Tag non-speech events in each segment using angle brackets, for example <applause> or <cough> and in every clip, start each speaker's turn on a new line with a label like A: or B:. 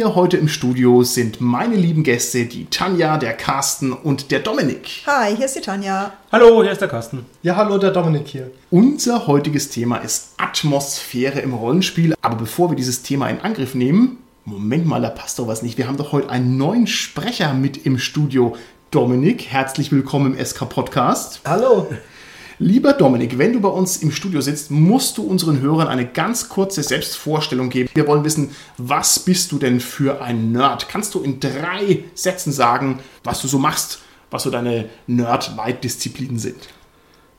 A: Mir heute im Studio sind meine lieben Gäste, die Tanja, der Carsten und der Dominik.
B: Hi, hier ist die Tanja.
C: Hallo, hier ist der Carsten.
D: Ja, hallo, der Dominik hier.
A: Unser heutiges Thema ist Atmosphäre im Rollenspiel. Aber bevor wir dieses Thema in Angriff nehmen, Moment mal, da passt doch was nicht. Wir haben doch heute einen neuen Sprecher mit im Studio. Dominik, herzlich willkommen im SK Podcast.
D: Hallo.
A: Lieber Dominik, wenn du bei uns im Studio sitzt, musst du unseren Hörern eine ganz kurze Selbstvorstellung geben. Wir wollen wissen, was bist du denn für ein Nerd? Kannst du in drei Sätzen sagen, was du so machst, was so deine Nerd-Leitdisziplinen sind?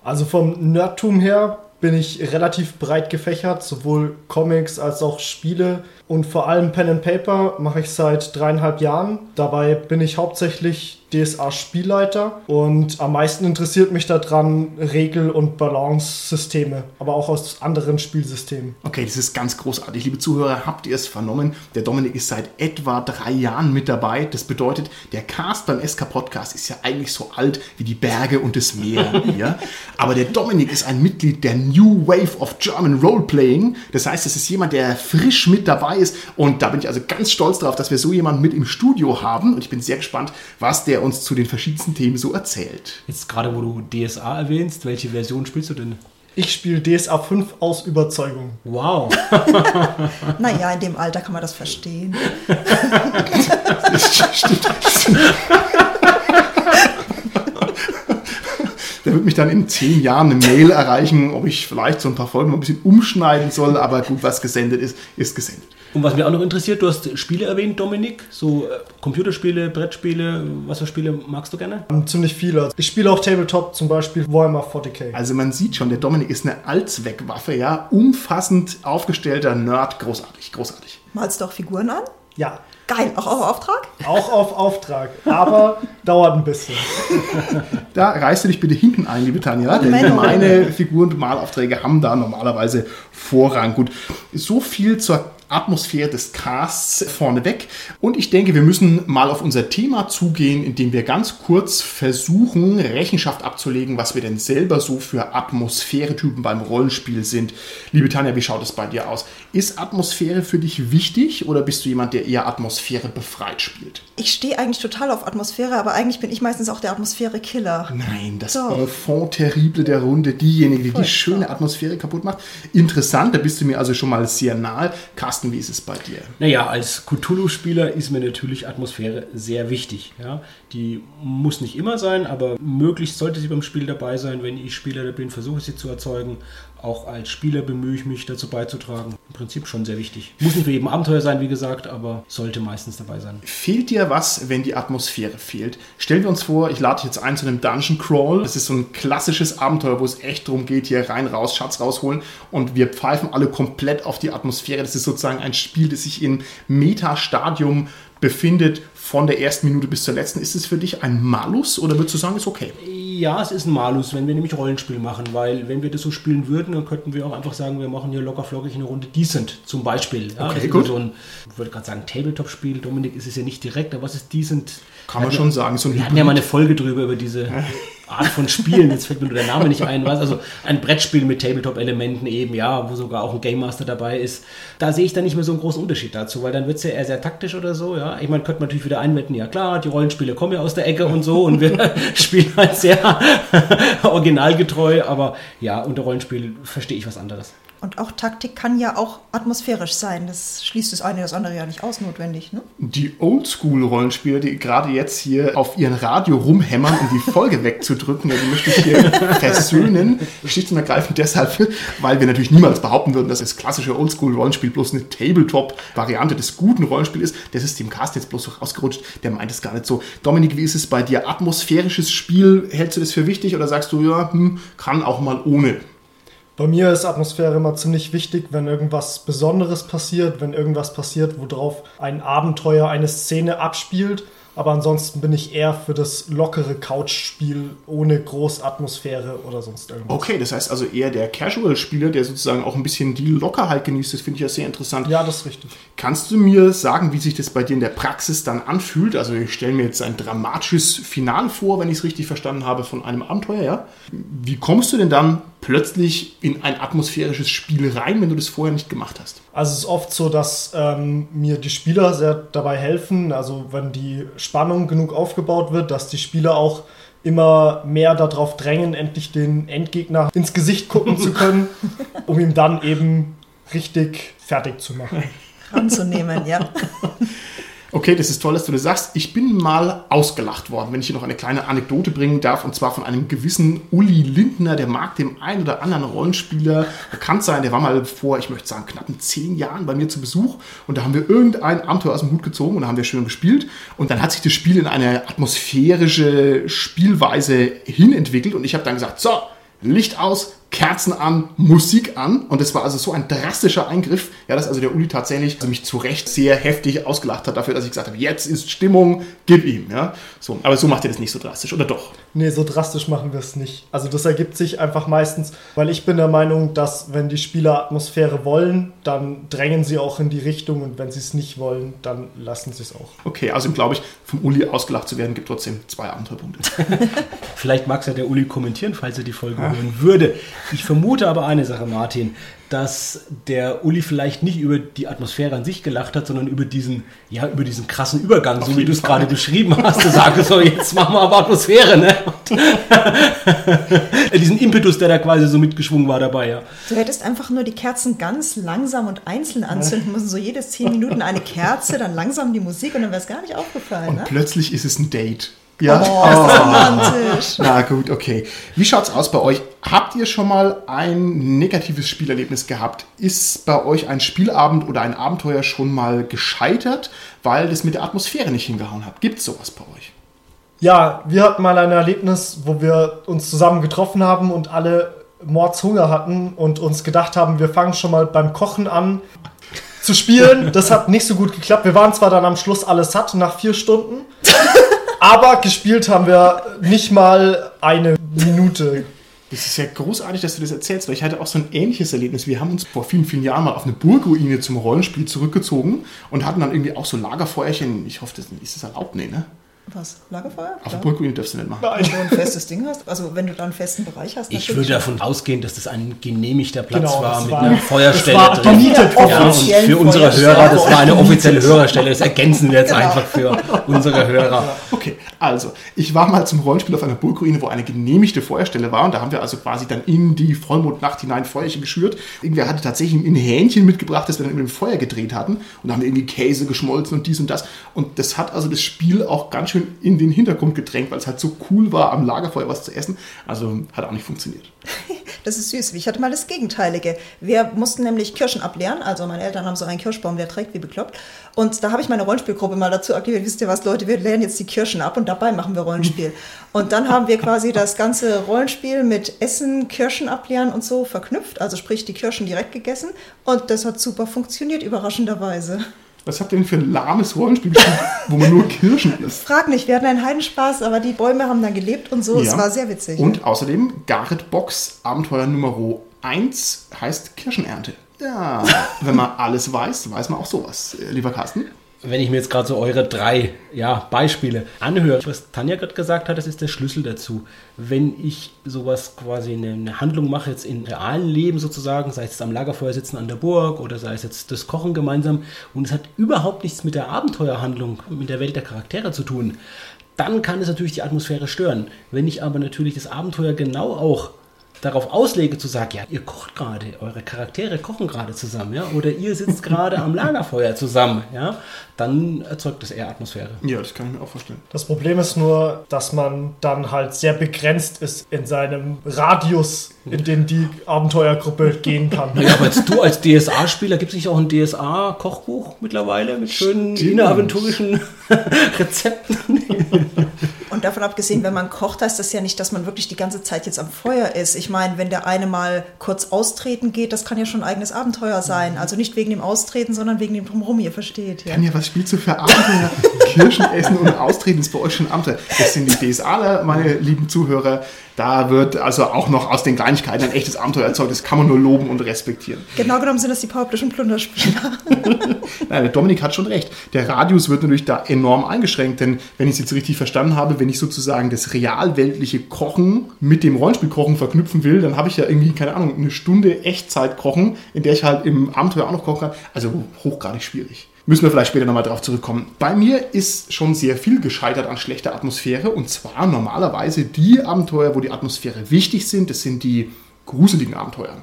D: Also vom Nerdtum her bin ich relativ breit gefächert, sowohl Comics als auch Spiele und vor allem Pen and Paper mache ich seit dreieinhalb Jahren. Dabei bin ich hauptsächlich DSA-Spielleiter und am meisten interessiert mich daran Regel- und Balance-Systeme, aber auch aus anderen Spielsystemen.
A: Okay, das ist ganz großartig. Liebe Zuhörer, habt ihr es vernommen? Der Dominik ist seit etwa drei Jahren mit dabei. Das bedeutet, der Cast beim SK Podcast ist ja eigentlich so alt wie die Berge und das Meer <laughs> hier. Aber der Dominik ist ein Mitglied der New Wave of German Roleplaying. Das heißt, es ist jemand, der frisch mit dabei ist. Und da bin ich also ganz stolz darauf, dass wir so jemanden mit im Studio haben. Und ich bin sehr gespannt, was der uns zu den verschiedensten Themen so erzählt.
C: Jetzt gerade, wo du DSA erwähnst, welche Version spielst du denn?
D: Ich spiele DSA 5 aus Überzeugung.
C: Wow. <laughs>
B: Naja, in dem Alter kann man das verstehen. <laughs>
A: Der wird mich dann in zehn Jahren eine Mail erreichen, ob ich vielleicht so ein paar Folgen noch ein bisschen umschneiden soll. Aber gut, was gesendet ist, ist gesendet.
C: Und was mich auch noch interessiert, du hast Spiele erwähnt, Dominik. So äh, Computerspiele, Brettspiele, was für Spiele magst du gerne?
D: Ähm, Ziemlich viele. Ich spiele auch Tabletop, zum Beispiel Warhammer 40k.
A: Also man sieht schon, der Dominik ist eine Allzweckwaffe, ja. Umfassend aufgestellter Nerd. Großartig, großartig.
B: Malst du auch Figuren an?
D: Ja,
B: Geil, auch auf Auftrag?
D: auch auf Auftrag, aber <laughs> dauert ein bisschen. <laughs>
A: Da reißt du dich bitte hinten ein, liebe Tanja, denn
B: Menno.
A: meine Figuren und Malaufträge haben da normalerweise Vorrang. Gut, so viel zur Atmosphäre des Casts vorneweg. Und ich denke, wir müssen mal auf unser Thema zugehen, indem wir ganz kurz versuchen, Rechenschaft abzulegen, was wir denn selber so für Atmosphäretypen beim Rollenspiel sind. Liebe Tanja, wie schaut es bei dir aus? Ist Atmosphäre für dich wichtig oder bist du jemand, der eher Atmosphäre befreit spielt?
B: Ich stehe eigentlich total auf Atmosphäre, aber eigentlich bin ich meistens auch der Atmosphäre-Killer.
A: Nein, das
B: Doch.
A: Enfant terrible der Runde, diejenige, die die schöne Atmosphäre kaputt macht. Interessant, da bist du mir also schon mal sehr nahe. Carsten, wie ist es bei dir?
C: Naja, als Cthulhu-Spieler ist mir natürlich Atmosphäre sehr wichtig. Ja? Die muss nicht immer sein, aber möglichst sollte sie beim Spiel dabei sein. Wenn ich Spieler bin, versuche ich sie zu erzeugen. Auch als Spieler bemühe ich mich dazu beizutragen. Im Prinzip schon sehr wichtig. Muss nicht für jedem Abenteuer sein, wie gesagt, aber sollte meistens dabei sein.
A: Fehlt dir was, wenn die Atmosphäre fehlt? Stellen wir uns vor, ich lade dich jetzt ein zu einem Dungeon Crawl. Das ist so ein klassisches Abenteuer, wo es echt darum geht, hier rein, raus, Schatz rausholen. Und wir pfeifen alle komplett auf die Atmosphäre. Das ist sozusagen ein Spiel, das sich im Metastadium befindet, von der ersten Minute bis zur letzten. Ist es für dich ein Malus oder würdest du sagen, ist okay?
C: Ja, es ist ein Malus, wenn wir nämlich Rollenspiel machen, weil wenn wir das so spielen würden, dann könnten wir auch einfach sagen, wir machen hier locker flockig eine Runde Decent zum Beispiel. Ja,
A: Okay, gut.
C: So ein, ich wollte gerade sagen, Tabletop-Spiel, Dominik ist es ja nicht direkt, aber was ist Decent?
A: Kann man schon sagen, so ein
C: Wir hatten ja mal eine Folge drüber über diese <laughs> Art von Spielen, jetzt fällt mir nur der Name nicht ein, was, also ein Brettspiel mit Tabletop-Elementen eben, ja, wo sogar auch ein Game Master dabei ist. Da sehe ich dann nicht mehr so einen großen Unterschied dazu, weil dann wird es ja eher sehr taktisch oder so, ja. Ich meine, könnte man natürlich wieder einwenden, ja klar, die Rollenspiele kommen ja aus der Ecke und so und wir <laughs> spielen halt sehr <laughs> originalgetreu, aber ja, unter Rollenspiel verstehe ich was anderes.
B: Und auch Taktik kann ja auch atmosphärisch sein. Das schließt das eine das andere ja nicht aus, notwendig. Ne?
A: Die Oldschool-Rollenspieler, die gerade jetzt hier auf ihren Radio rumhämmern, um die Folge <laughs> wegzudrücken, die möchte ich hier versöhnen. Schlicht und ergreifend deshalb, weil wir natürlich niemals behaupten würden, dass das klassische Oldschool-Rollenspiel bloß eine Tabletop-Variante des guten Rollenspiels ist. Das ist dem Cast jetzt bloß so rausgerutscht. Der meint es gar nicht so. Dominik, wie ist es bei dir? Atmosphärisches Spiel, hältst du das für wichtig oder sagst du, ja, hm, kann auch mal ohne?
D: Bei mir ist Atmosphäre immer ziemlich wichtig, wenn irgendwas Besonderes passiert, wenn irgendwas passiert, worauf ein Abenteuer, eine Szene abspielt Aber ansonsten bin ich eher für das lockere Couch-Spiel ohne groß Atmosphäre oder sonst irgendwas.
A: Okay, das heißt also eher der Casual-Spieler, der sozusagen auch ein bisschen die Lockerheit genießt. Das finde ich ja sehr interessant.
D: Ja, das ist richtig.
A: Kannst du mir sagen, wie sich das bei dir in der Praxis dann anfühlt? Also ich stelle mir jetzt ein dramatisches Finale vor, wenn ich es richtig verstanden habe, von einem Abenteuer. Ja? Wie kommst du denn dann plötzlich in ein atmosphärisches Spiel rein, wenn du das vorher nicht gemacht hast?
D: Also es ist oft so, dass ähm, mir die Spieler sehr dabei helfen. Also wenn die Spannung genug aufgebaut wird, dass die Spieler auch immer mehr darauf drängen, endlich den Endgegner ins Gesicht gucken zu können, <laughs> um ihn dann eben richtig fertig zu machen.
B: Anzunehmen, ja. <laughs>
A: Okay, das ist toll, dass du das sagst. Ich bin mal ausgelacht worden, wenn ich hier noch eine kleine Anekdote bringen darf, und zwar von einem gewissen Uli Lindner, der mag dem einen oder anderen Rollenspieler bekannt sein. Der war mal vor, ich möchte sagen, knappen zehn Jahren bei mir zu Besuch und da haben wir irgendein Abenteuer aus dem Hut gezogen und da haben wir schön gespielt und dann hat sich das Spiel in eine atmosphärische Spielweise hinentwickelt und ich habe dann gesagt, so, Licht aus, Kerzen an, Musik an. Und das war also so ein drastischer Eingriff, ja, dass also der Uli tatsächlich also mich zu Recht sehr heftig ausgelacht hat dafür, dass ich gesagt habe, jetzt ist Stimmung, gib ihm. Ja. So, aber so macht er das nicht so drastisch, oder doch?
D: Nee, so drastisch machen wir es nicht. Also das ergibt sich einfach meistens, weil ich bin der Meinung, dass wenn die Spieler Atmosphäre wollen, dann drängen sie auch in die Richtung und wenn sie es nicht wollen, dann lassen sie es auch.
A: Okay, also glaube ich, vom Uli ausgelacht zu werden, gibt trotzdem zwei Abenteuerpunkte. <laughs>
C: Vielleicht mag es ja der Uli kommentieren, falls er die Folge hören würde. Ich vermute aber eine Sache, Martin, dass der Uli vielleicht nicht über die Atmosphäre an sich gelacht hat, sondern über diesen, ja, über diesen krassen Übergang,
A: Auf
C: so wie du es gerade beschrieben hast. Du sagst so, jetzt machen wir aber Atmosphäre, ne? <laughs> Diesen Impetus, der da quasi so mitgeschwungen war dabei, ja.
B: Du hättest einfach nur die Kerzen ganz langsam und einzeln anzünden müssen. So jedes zehn Minuten eine Kerze, dann langsam die Musik und dann wäre es gar nicht aufgefallen.
A: Und
B: Ne?
A: plötzlich ist es ein Date. Ja.
B: Oh, ist das romantisch.
A: Na gut, okay. Wie schaut's aus bei euch? Habt ihr schon mal ein negatives Spielerlebnis gehabt? Ist bei euch ein Spielabend oder ein Abenteuer schon mal gescheitert, weil das mit der Atmosphäre nicht hingehauen hat? Gibt's sowas bei euch?
D: Ja, wir hatten mal ein Erlebnis, wo wir uns zusammen getroffen haben und alle Mordshunger hatten und uns gedacht haben, wir fangen schon mal beim Kochen an zu spielen. <laughs> Das hat nicht so gut geklappt. Wir waren zwar dann am Schluss alle satt nach vier Stunden, <laughs> aber gespielt haben wir nicht mal eine Minute.
A: Das ist ja großartig, dass du das erzählst, weil ich hatte auch so ein ähnliches Erlebnis. Wir haben uns vor vielen, vielen Jahren mal auf eine Burgruine zum Rollenspiel zurückgezogen und hatten dann irgendwie auch so Lagerfeuerchen. Ich hoffe, das ist das erlaubt? Nee, ne?
B: Was? Lagerfeuer?
A: Auf
B: Ja.
A: der Burgruine darfst du nicht machen.
B: Wenn du ein festes Ding hast, also wenn du da einen festen Bereich hast.
C: Ich würde davon ausgehen, dass das ein genehmigter Platz
D: Genau,
C: war mit
D: war-
C: einer Feuerstelle
D: das war
C: drin.
D: gemietet
C: Ja, und für unsere. Hörer, das war eine offizielle Hörerstelle. Das ergänzen wir jetzt
B: Genau.
C: einfach für unsere Hörer.
A: Okay, also, ich war mal zum Rollenspiel auf einer Burgruine, wo eine genehmigte Feuerstelle war und da haben wir also quasi dann in die Vollmondnacht hinein Feuerchen geschürt. Irgendwer hatte tatsächlich ein Hähnchen mitgebracht, das wir dann über dem Feuer gedreht hatten und da haben wir irgendwie Käse geschmolzen und dies und das und das hat also das Spiel auch ganz schön in den Hintergrund gedrängt, weil es halt so cool war, am Lagerfeuer was zu essen. Also, hat auch nicht funktioniert. <laughs>
B: Das ist süß. Ich hatte mal das Gegenteilige. Wir mussten nämlich Kirschen ableeren. Also meine Eltern haben so einen Kirschbaum, der trägt wie bekloppt. Und da habe ich meine Rollenspielgruppe mal dazu aktiviert. Wisst ihr was, Leute, wir leeren jetzt die Kirschen ab und dabei machen wir Rollenspiel. <laughs> Und dann haben wir quasi das ganze Rollenspiel mit Essen, Kirschen ableeren und so verknüpft. Also sprich die Kirschen direkt gegessen. Und das hat super funktioniert, überraschenderweise.
A: Was habt ihr denn für ein lahmes Rollenspiel gespielt, wo man nur Kirschen isst?
B: Frag nicht, wir hatten einen Heidenspaß, aber die Bäume haben dann gelebt und so. Es
A: Ja.
B: war sehr witzig.
A: Und außerdem Garrett Box Abenteuer Nummer 1 heißt Kirschenernte. Ja, wenn man alles weiß, weiß man auch sowas. Äh, Lieber Carsten?
C: Wenn ich mir jetzt gerade so eure drei ja, Beispiele anhöre, was Tanja gerade gesagt hat, das ist der Schlüssel dazu. Wenn ich sowas quasi eine, eine Handlung mache, jetzt im realen Leben sozusagen, sei es jetzt am Lagerfeuer sitzen an der Burg oder sei es jetzt das Kochen gemeinsam und es hat überhaupt nichts mit der Abenteuerhandlung, mit der Welt der Charaktere zu tun, dann kann es natürlich die Atmosphäre stören. Wenn ich aber natürlich das Abenteuer genau auch darauf auslege zu sagen, ja, ihr kocht gerade, eure Charaktere kochen gerade zusammen, ja, oder ihr sitzt <laughs> gerade am Lagerfeuer zusammen, ja, dann erzeugt das eher Atmosphäre.
A: Ja, das kann ich mir auch vorstellen.
D: Das Problem ist nur, dass man dann halt sehr begrenzt ist in seinem Radius, in den die Abenteuergruppe <laughs> gehen kann.
C: Ja, aber jetzt du als DSA-Spieler, gibt es nicht auch ein DSA-Kochbuch mittlerweile mit schönen
A: Stimmt. <laughs>
C: Rezepten?
B: Und davon abgesehen, wenn man kocht, heißt das ja nicht, dass man wirklich die ganze Zeit jetzt am Feuer ist. Ich meine, wenn der eine mal kurz austreten geht, das kann ja schon ein eigenes Abenteuer sein. Also nicht wegen dem Austreten, sondern wegen dem Drumherum, ihr versteht. Ja.
A: Tanja, was spielst du für Abenteuer? Kirschen essen und austreten ist bei euch schon Abenteuer. Das sind die DSAler, meine lieben Zuhörer. Da wird also auch noch aus den Kleinigkeiten ein echtes Abenteuer erzeugt. Das kann man nur loben und respektieren.
B: Genau genommen sind das die Powerplischen Plunderspieler. <laughs>
A: Nein, der Dominik hat schon recht. Der Radius wird natürlich da enorm eingeschränkt, denn wenn ich es jetzt richtig verstanden habe, wenn ich sozusagen das realweltliche Kochen mit dem Rollenspielkochen verknüpfen will, dann habe ich ja irgendwie, keine Ahnung, eine Stunde Echtzeit kochen, in der ich halt im Abenteuer auch noch kochen kann. Also hochgradig schwierig. Müssen wir vielleicht später nochmal drauf zurückkommen. Bei mir ist schon sehr viel gescheitert an schlechter Atmosphäre und zwar normalerweise die Abenteuer, wo die Atmosphäre wichtig sind, das sind die gruseligen Abenteuer.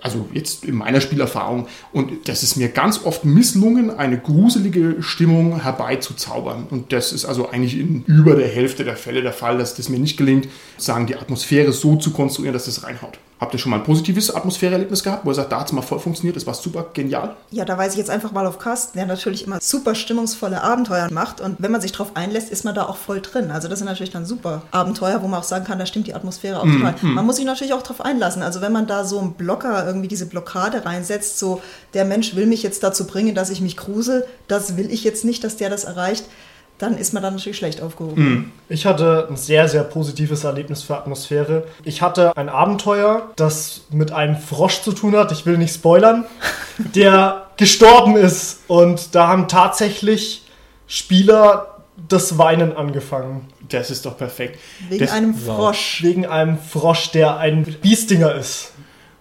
A: Also jetzt in meiner Spielerfahrung. Und das ist mir ganz oft misslungen, eine gruselige Stimmung herbeizuzaubern. Und das ist also eigentlich in über der Hälfte der Fälle der Fall, dass das mir nicht gelingt, sagen, die Atmosphäre so zu konstruieren, dass das reinhaut. Habt ihr schon mal ein positives Atmosphäreerlebnis gehabt, wo ihr sagt, da hat es mal voll funktioniert, das war super genial?
B: Ja, da weise ich jetzt einfach mal auf Carsten, der natürlich immer super stimmungsvolle Abenteuer macht. Und wenn man sich darauf einlässt, ist man da auch voll drin. Also das sind natürlich dann super Abenteuer, wo man auch sagen kann, da stimmt die Atmosphäre auch total. Man muss sich natürlich auch darauf einlassen. Also wenn man da so einen Blocker, irgendwie diese Blockade reinsetzt, so der Mensch will mich jetzt dazu bringen, dass ich mich grusel, das will ich jetzt nicht, dass der das erreicht, dann ist man dann natürlich schlecht aufgehoben.
D: Ich hatte ein sehr, sehr positives Erlebnis für Atmosphäre. Ich hatte ein Abenteuer, das mit einem Frosch zu tun hat, ich will nicht spoilern, <laughs> der gestorben ist. Und da haben tatsächlich Spieler das Weinen angefangen.
A: Das ist doch perfekt.
B: Wegen
A: das,
B: einem Frosch.
D: Wegen einem Frosch, der ein Biestinger ist.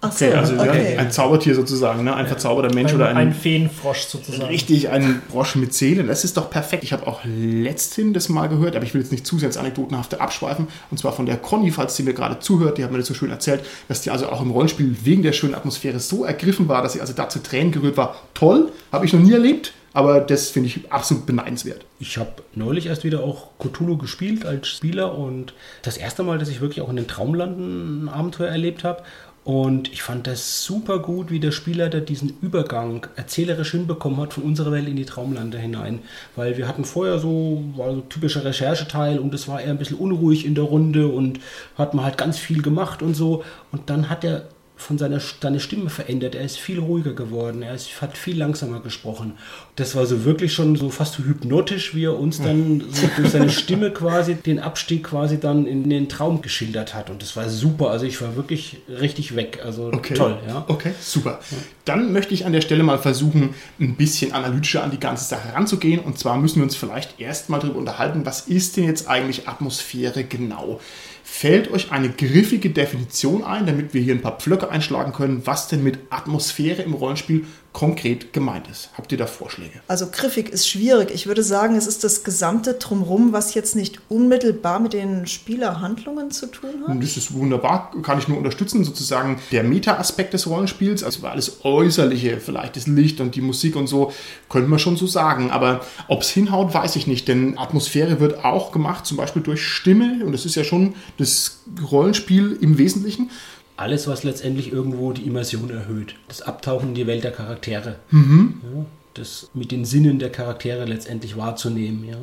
B: Ach so,
A: Okay, also ja,
B: okay.
A: ein Zaubertier sozusagen, ne? ein verzauberter Mensch
D: Ein,
A: oder ein,
D: ein Feenfrosch sozusagen.
A: Richtig, ein Frosch mit Seele, das ist doch perfekt. Ich habe auch letzthin das mal gehört, aber ich will jetzt nicht zu sehr ins Anekdotenhafte abschweifen. Und zwar von der Conny, falls sie mir gerade zuhört, die hat mir das so schön erzählt, dass die also auch im Rollenspiel wegen der schönen Atmosphäre so ergriffen war, dass sie also da zu Tränen gerührt war. Toll, habe ich noch nie erlebt, aber das finde ich absolut beneidenswert.
C: Ich habe neulich erst wieder auch Cthulhu gespielt als Spieler und das erste Mal, dass ich wirklich auch in den Traumlanden ein Abenteuer erlebt habe. Und ich fand das super gut, wie der Spielleiter diesen Übergang erzählerisch hinbekommen hat von unserer Welt in die Traumlande hinein. Weil wir hatten vorher so, war so typischer Rechercheteil und es war eher ein bisschen unruhig in der Runde und hat man halt ganz viel gemacht und so. Und dann hat er von seiner seine Stimme verändert. Er ist viel ruhiger geworden. Er ist, hat viel langsamer gesprochen. Das war so wirklich schon so fast so hypnotisch, wie er uns dann <laughs> so durch seine Stimme quasi den Abstieg quasi dann in den Traum geschildert hat. Und das war super. Also ich war wirklich richtig weg. Also toll, ja.
A: Okay, super. Dann möchte ich an der Stelle mal versuchen, ein bisschen analytischer an die ganze Sache ranzugehen. Und zwar müssen wir uns vielleicht erstmal darüber unterhalten, was ist denn jetzt eigentlich Atmosphäre genau? Fällt euch eine griffige Definition ein, damit wir hier ein paar Pflöcke einschlagen können, was denn mit Atmosphäre im Rollenspiel konkret gemeint ist? Habt ihr da Vorschläge?
B: Also griffig ist schwierig. Ich würde sagen, es ist das gesamte Drumherum, was jetzt nicht unmittelbar mit den Spielerhandlungen zu tun hat.
A: Und das ist wunderbar, kann ich nur unterstützen, sozusagen der Meta-Aspekt des Rollenspiels, also alles Äußerliche, vielleicht das Licht und die Musik und so, könnte man schon so sagen. Aber ob es hinhaut, weiß ich nicht, denn Atmosphäre wird auch gemacht, zum Beispiel durch Stimme, und das ist ja schon das Rollenspiel im Wesentlichen.
C: Alles, was letztendlich irgendwo die Immersion erhöht. Das Abtauchen in die Welt der Charaktere. Ja, das mit den Sinnen der Charaktere letztendlich wahrzunehmen. Ja.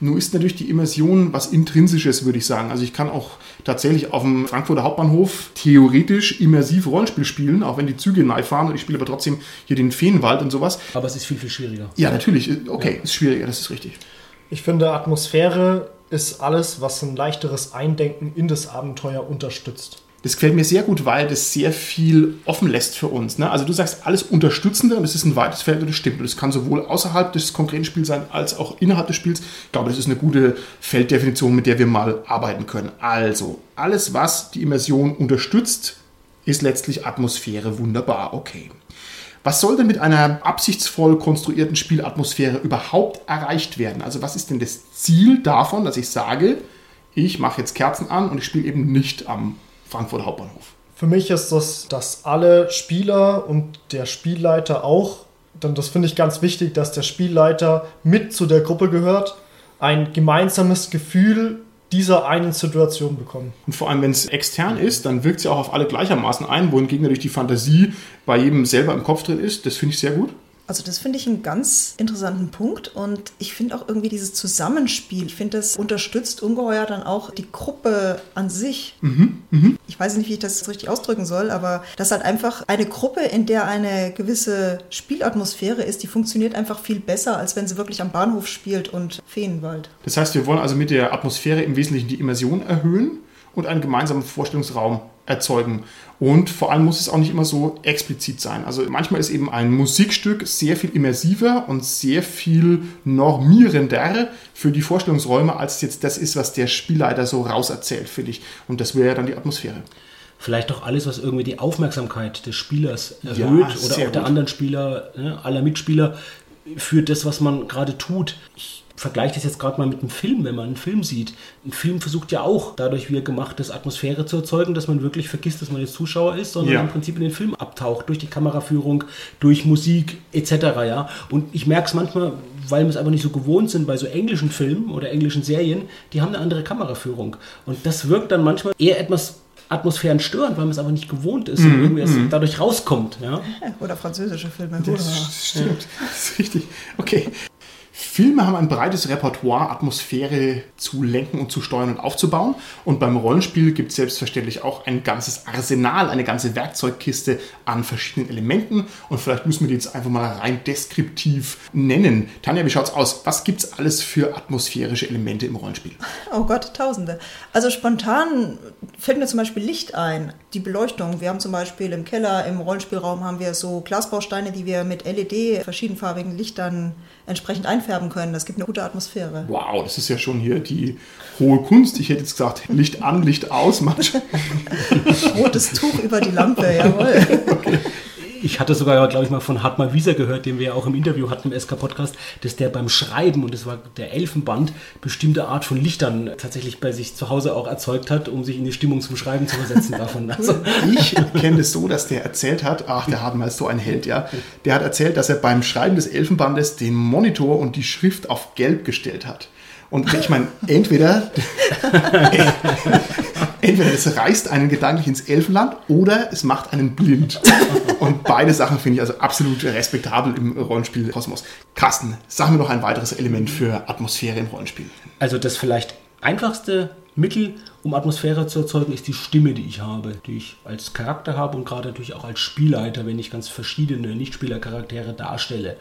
A: Nur ist natürlich die Immersion was Intrinsisches, würde ich sagen. Also ich kann auch tatsächlich auf dem Frankfurter Hauptbahnhof theoretisch immersiv Rollenspiel spielen, auch wenn die Züge nahe fahren und ich spiele aber trotzdem hier den Feenwald und sowas.
C: Aber es ist viel, viel schwieriger.
A: Ja, natürlich. Okay, ist schwieriger, das ist richtig.
D: Ich finde, Atmosphäre ist alles, was ein leichteres Eindenken in das Abenteuer unterstützt.
A: Das gefällt mir sehr gut, weil das sehr viel offen lässt für uns. Ne? Also du sagst alles Unterstützende und das ist ein weites Feld und das stimmt. Und das kann sowohl außerhalb des konkreten Spiels sein, als auch innerhalb des Spiels. Ich glaube, das ist eine gute Felddefinition, mit der wir mal arbeiten können. Also, alles, was die Immersion unterstützt, ist letztlich Atmosphäre. Wunderbar, okay. Was soll denn mit einer absichtsvoll konstruierten Spielatmosphäre überhaupt erreicht werden? Also was ist denn das Ziel davon, dass ich sage, ich mache jetzt Kerzen an und ich spiele eben nicht am Frankfurter Hauptbahnhof?
D: Für mich ist das, dass alle Spieler und der Spielleiter auch, denn das finde ich ganz wichtig, dass der Spielleiter mit zu der Gruppe gehört, ein gemeinsames Gefühl dieser einen Situation bekommen.
A: Und vor allem, wenn es extern ist, dann wirkt es ja auch auf alle gleichermaßen ein, wohingegen natürlich die Fantasie bei jedem selber im Kopf drin ist. Das finde ich sehr gut.
B: Also das finde ich einen ganz interessanten Punkt und ich finde auch irgendwie dieses Zusammenspiel, ich finde das unterstützt ungeheuer dann auch die Gruppe an sich. Ich weiß nicht, wie ich das richtig ausdrücken soll, aber das ist halt einfach eine Gruppe, in der eine gewisse Spielatmosphäre ist, die funktioniert einfach viel besser, als wenn sie wirklich am Bahnhof spielt und Feenwald.
A: Das heißt, wir wollen also mit der Atmosphäre im Wesentlichen die Immersion erhöhen und einen gemeinsamen Vorstellungsraum erzeugen. Und vor allem muss es auch nicht immer so explizit sein. Also manchmal ist eben ein Musikstück sehr viel immersiver und sehr viel normierender für die Vorstellungsräume, als jetzt das ist, was der Spielleiter so rauserzählt für dich. Und das wäre ja dann die Atmosphäre.
C: Vielleicht auch alles, was irgendwie die Aufmerksamkeit des Spielers erhöht
A: Ja,
C: oder auch der
A: gut.
C: anderen Spieler, ne, aller Mitspieler für das, was man gerade tut. Ich vergleiche das jetzt gerade mal mit einem Film, wenn man einen Film sieht. Ein Film versucht ja auch, dadurch wie er gemacht ist, Atmosphäre zu erzeugen, dass man wirklich vergisst, dass man jetzt Zuschauer ist, sondern
A: Ja.
C: im Prinzip in den Film abtaucht, durch die Kameraführung, durch Musik etc. Ja? Und ich merke es manchmal, weil wir es einfach nicht so gewohnt sind bei so englischen Filmen oder englischen Serien, die haben eine andere Kameraführung. Und das wirkt dann manchmal eher etwas Atmosphären störend, weil man es aber nicht gewohnt ist und irgendwie erst dadurch rauskommt. Ja?
B: Oder französische Filme.
A: Das stimmt. Das ist richtig. Okay. Filme haben ein breites Repertoire, Atmosphäre zu lenken und zu steuern und aufzubauen. Und beim Rollenspiel gibt es selbstverständlich auch ein ganzes Arsenal, eine ganze Werkzeugkiste an verschiedenen Elementen. Und vielleicht müssen wir die jetzt einfach mal rein deskriptiv nennen. Tanja, wie schaut's aus? Was gibt es alles für atmosphärische Elemente im Rollenspiel?
B: Oh Gott, Tausende. Also spontan fällt mir zum Beispiel Licht ein. Die Beleuchtung. Wir haben zum Beispiel im Keller, im Rollenspielraum haben wir so Glasbausteine, die wir mit LED verschiedenfarbigen Lichtern entsprechend einfärben können. Das gibt eine gute Atmosphäre.
A: Wow, das ist ja schon hier die hohe Kunst. Ich hätte jetzt gesagt, Licht an, Licht aus. <laughs>
B: Rotes Tuch über die Lampe, jawohl. <laughs>
C: Ich hatte sogar, glaube ich, mal von Hartmar Wieser gehört, den wir ja auch im Interview hatten im SK-Podcast, dass der beim Schreiben, und das war der Elfenband, bestimmte Art von Lichtern tatsächlich bei sich zu Hause auch erzeugt hat, um sich in die Stimmung zum Schreiben zu versetzen davon. Also, <laughs>
A: Ich kenne das so, dass der erzählt hat, ach, der Hartmann ist so ein Held, ja. Der hat erzählt, dass er beim Schreiben des Elfenbandes den Monitor und die Schrift auf gelb gestellt hat. Und ich meine, entweder, <laughs> entweder es reißt einen gedanklich ins Elfenland oder es macht einen blind. Und beide Sachen finde ich also absolut respektabel im Rollenspiel-Kosmos. Carsten, sag mir noch ein weiteres Element für Atmosphäre im Rollenspiel.
C: also das vielleicht einfachste Mittel, um Atmosphäre zu erzeugen, ist die Stimme, die ich habe, die ich als Charakter habe und gerade natürlich auch als Spielleiter, wenn ich ganz verschiedene Nichtspielercharaktere darstelle.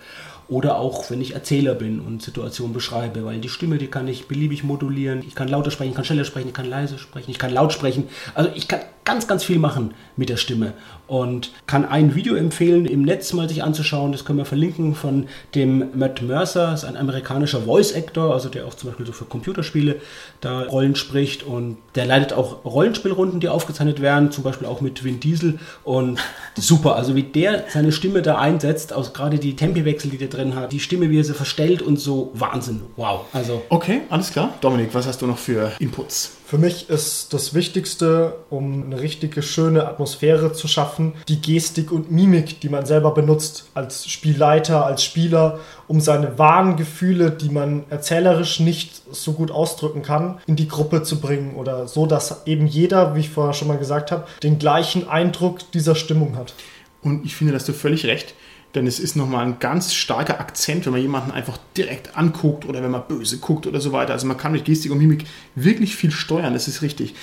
C: Oder auch, wenn ich Erzähler bin und Situationen beschreibe, weil die Stimme, die kann ich beliebig modulieren. Ich kann lauter sprechen, ich kann schneller sprechen, ich kann leise sprechen, ich kann laut sprechen. Also ich kann ganz, ganz viel machen mit der Stimme und kann ein Video empfehlen, im Netz mal sich anzuschauen. Das können wir verlinken von dem Matt Mercer, das ist ein amerikanischer Voice Actor, also der auch zum Beispiel so für Computerspiele da Rollen spricht und der leitet auch Rollenspielrunden, die aufgezeichnet werden, zum Beispiel auch mit Vin Diesel und <laughs> super, also wie der seine Stimme da einsetzt, aus gerade die Tempiwechsel, die der drin hat, die Stimme, wie er sie verstellt und so Wahnsinn, wow, also
A: Okay, alles klar. Dominik, was hast du noch für Inputs?
D: Für mich ist das Wichtigste, um eine richtige schöne Atmosphäre zu schaffen, die Gestik und Mimik, die man selber benutzt als Spielleiter, als Spieler, um seine wahren Gefühle, die man erzählerisch nicht so gut ausdrücken kann, in die Gruppe zu bringen oder so, dass eben jeder, wie ich vorher schon mal gesagt habe, den gleichen Eindruck dieser Stimmung hat.
A: Und ich finde, dass du völlig recht. Denn es ist nochmal ein ganz starker Akzent, wenn man jemanden einfach direkt anguckt oder wenn man böse guckt oder so weiter. Also man kann mit Gestik und Mimik wirklich viel steuern, das ist richtig.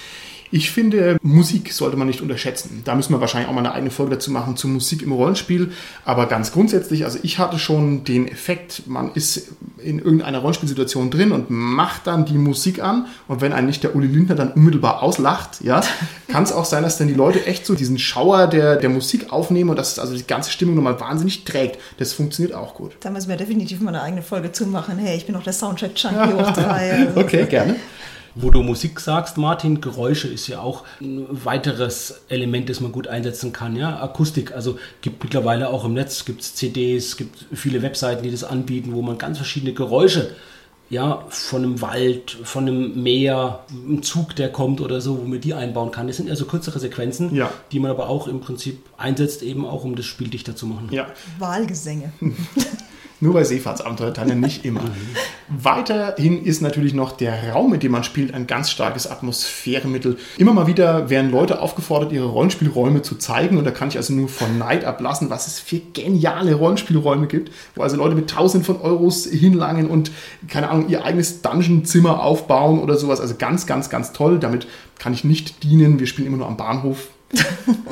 A: Ich finde, Musik sollte man nicht unterschätzen. Da müssen wir wahrscheinlich auch mal eine eigene Folge dazu machen, zu Musik im Rollenspiel. Aber ganz grundsätzlich, also ich hatte schon den Effekt, man ist in irgendeiner Rollenspielsituation drin und macht dann die Musik an. Und wenn einen nicht der Uli Lindner dann unmittelbar auslacht, ja, <laughs> kann es auch sein, dass dann die Leute echt so diesen Schauer der, der Musik aufnehmen und dass also die ganze Stimmung nochmal wahnsinnig trägt. Das funktioniert auch gut.
B: Da müssen wir definitiv mal eine eigene Folge zumachen. Hey, ich bin noch der Soundtrack-Junkie <laughs> hoch drei. Also.
A: Okay, gerne.
C: Wo du Musik sagst, Martin, Geräusche ist ja auch ein weiteres Element, das man gut einsetzen kann. Ja? Akustik, also gibt mittlerweile auch im Netz, gibt es CDs, gibt viele Webseiten, die das anbieten, wo man ganz verschiedene Geräusche ja, von einem Wald, von einem Meer, einem Zug, der kommt oder so, wo man die einbauen kann. Das sind ja so kürzere Sequenzen,
A: Ja.
C: die man aber auch im Prinzip einsetzt, eben auch um das Spiel dichter zu machen.
A: Ja.
B: Wahlgesänge. <laughs>
A: Nur bei Seefahrtsabenteuer Tanja nicht immer. <laughs> Weiterhin ist natürlich noch der Raum, in dem man spielt, ein ganz starkes Atmosphäremittel. Immer mal wieder werden Leute aufgefordert, ihre Rollenspielräume zu zeigen. Und da kann ich also nur von Neid ablassen, was es für geniale Rollenspielräume gibt, wo also Leute mit tausend von Euros hinlangen und, keine Ahnung, ihr eigenes Dungeon-Zimmer aufbauen oder sowas. Also ganz, ganz, ganz toll. Damit kann ich nicht dienen. Wir spielen immer nur am Bahnhof.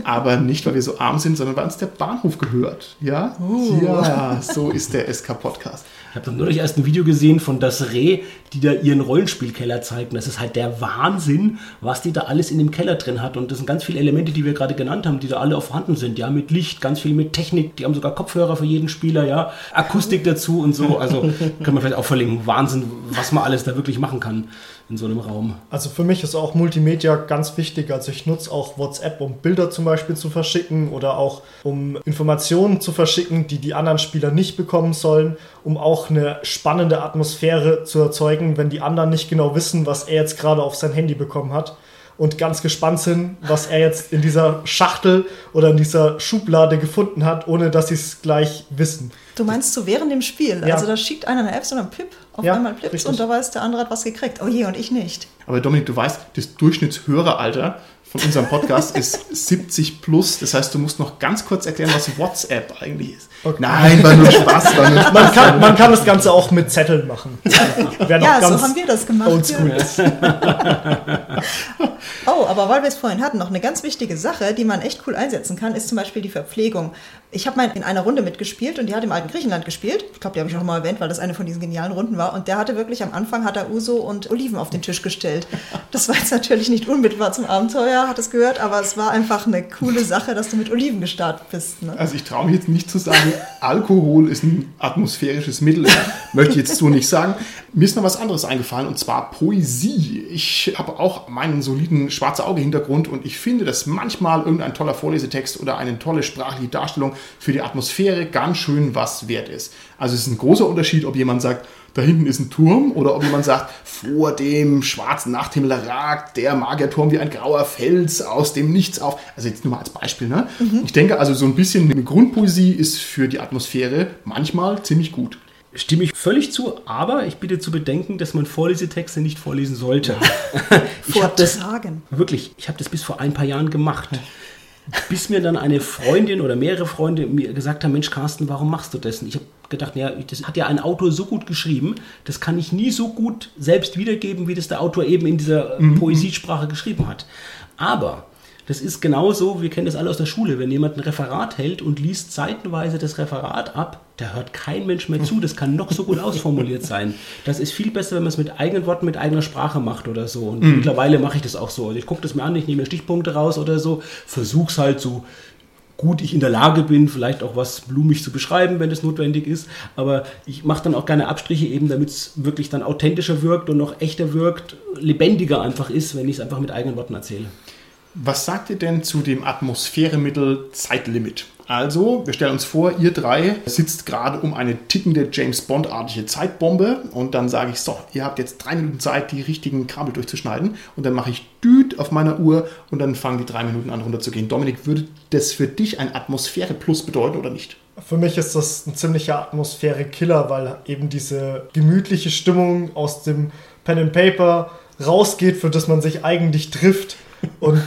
A: Aber nicht, weil wir so arm sind, sondern weil uns der Bahnhof gehört. Ja?
B: Uh.
A: Ja, so ist der SK-Podcast.
C: Ich habe nur erst ein Video gesehen von das Reh, die da ihren Rollenspielkeller zeigt. Und das ist halt der Wahnsinn, was die da alles in dem Keller drin hat. Und das sind ganz viele Elemente, die wir gerade genannt haben, die da alle auch vorhanden sind. Ja, mit Licht, ganz viel mit Technik. Die haben sogar Kopfhörer für jeden Spieler, ja. Akustik dazu und so. Also <laughs> können wir vielleicht auch verlinken. Wahnsinn, was man alles da wirklich machen kann in so einem Raum.
D: Also für mich ist auch Multimedia ganz wichtig. Also ich nutze auch WhatsApp, um Bilder zum Beispiel zu verschicken oder auch um Informationen zu verschicken, die die anderen Spieler nicht bekommen sollen, um auch eine spannende Atmosphäre zu erzeugen, wenn die anderen nicht genau wissen, was er jetzt gerade auf sein Handy bekommen hat und ganz gespannt sind, was er jetzt in dieser Schachtel oder in dieser Schublade gefunden hat, ohne dass sie es gleich wissen.
B: Du meinst so während dem Spiel?
D: Ja.
B: Also da schickt einer eine App, sondern Pip, auf
D: Ja,
B: einmal Pips
D: richtig.
B: und da weiß der andere hat was gekriegt. Oh je, und ich nicht.
A: Aber Dominik, du weißt, das Durchschnittshöreralter von unserem Podcast <laughs> ist 70 plus. Das heißt, du musst noch ganz kurz erklären, was WhatsApp eigentlich ist.
D: Okay.
A: Nein, war nur Spaß. War nur Spaß.
D: Man kann, man kann das Ganze auch mit Zetteln machen. Noch
B: Ja, so haben wir das gemacht.
D: oldschool
B: Ja.
D: ist. <laughs>
B: Oh, aber weil wir es vorhin hatten, noch eine ganz wichtige Sache, die man echt cool einsetzen kann, ist zum Beispiel die Verpflegung. Ich habe mal in einer Runde mitgespielt und die hat im alten Griechenland gespielt. Ich glaube, die habe ich auch mal erwähnt, weil das eine von diesen genialen Runden war. Und der hatte wirklich am Anfang hat er Uso und Oliven auf den Tisch gestellt. Das war jetzt natürlich nicht unmittelbar zum Abenteuer, hat es gehört, aber es war einfach eine coole Sache, dass du mit Oliven gestartet bist. Ne?
A: Also ich traue mich jetzt nicht zu sagen, Alkohol ist ein atmosphärisches Mittel. <laughs> Möchte ich jetzt so nicht sagen. Mir ist noch was anderes eingefallen und zwar Poesie. Ich habe auch meinen soliden schwarze Auge-Hintergrund und ich finde, dass manchmal irgendein toller Vorlesetext oder eine tolle sprachliche Darstellung für die Atmosphäre ganz schön was wert ist. Also es ist ein großer Unterschied, ob jemand sagt, da hinten ist ein Turm oder ob jemand sagt, vor dem schwarzen Nachthimmel ragt der Magierturm wie ein grauer Fels aus dem Nichts auf. Also jetzt nur mal als Beispiel. Ne? Ich denke also so ein bisschen eine Grundpoesie ist für die Atmosphäre manchmal ziemlich gut.
C: Stimme ich völlig zu, aber ich bitte zu bedenken, dass man Vorlesetexte nicht vorlesen sollte. <laughs> ich habe das wirklich, ich habe das bis vor ein paar Jahren gemacht. Bis mir dann eine Freundin oder mehrere Freunde mir gesagt haben, Mensch Carsten, warum machst du das? Und ich habe gedacht, ja, das hat ja ein Autor so gut geschrieben, das kann ich nie so gut selbst wiedergeben, wie das der Autor eben in dieser Poesiesprache geschrieben hat. Aber das ist genauso, wir kennen das alle aus der Schule, wenn jemand ein Referat hält und liest seitenweise das Referat ab, da hört kein Mensch mehr zu, das kann noch so gut ausformuliert sein. Das ist viel besser, wenn man es mit eigenen Worten, mit eigener Sprache macht oder so. Und mittlerweile mache ich das auch so. Also ich gucke das mir an, ich nehme mir Stichpunkte raus oder so, versuch's halt so gut ich in der Lage bin, vielleicht auch was blumig zu beschreiben, wenn es notwendig ist. Aber ich mache dann auch gerne Abstriche eben, damit es wirklich dann authentischer wirkt und noch echter wirkt, lebendiger einfach ist, wenn ich es einfach mit eigenen Worten erzähle.
A: Was sagt ihr denn zu dem Atmosphäremittel Zeitlimit? Also, wir stellen uns vor, ihr drei sitzt gerade um eine tickende James Bond-artige Zeitbombe und dann sage ich, so, ihr habt jetzt drei Minuten Zeit, die richtigen Kabel durchzuschneiden und dann mache ich Düt auf meiner Uhr und dann fangen die drei Minuten an runterzugehen. Dominik, würde das für dich ein Atmosphäre-Plus bedeuten oder nicht?
D: Für mich ist das ein ziemlicher Atmosphäre-Killer, weil eben diese gemütliche Stimmung aus dem Pen and Paper rausgeht, für das man sich eigentlich trifft. Und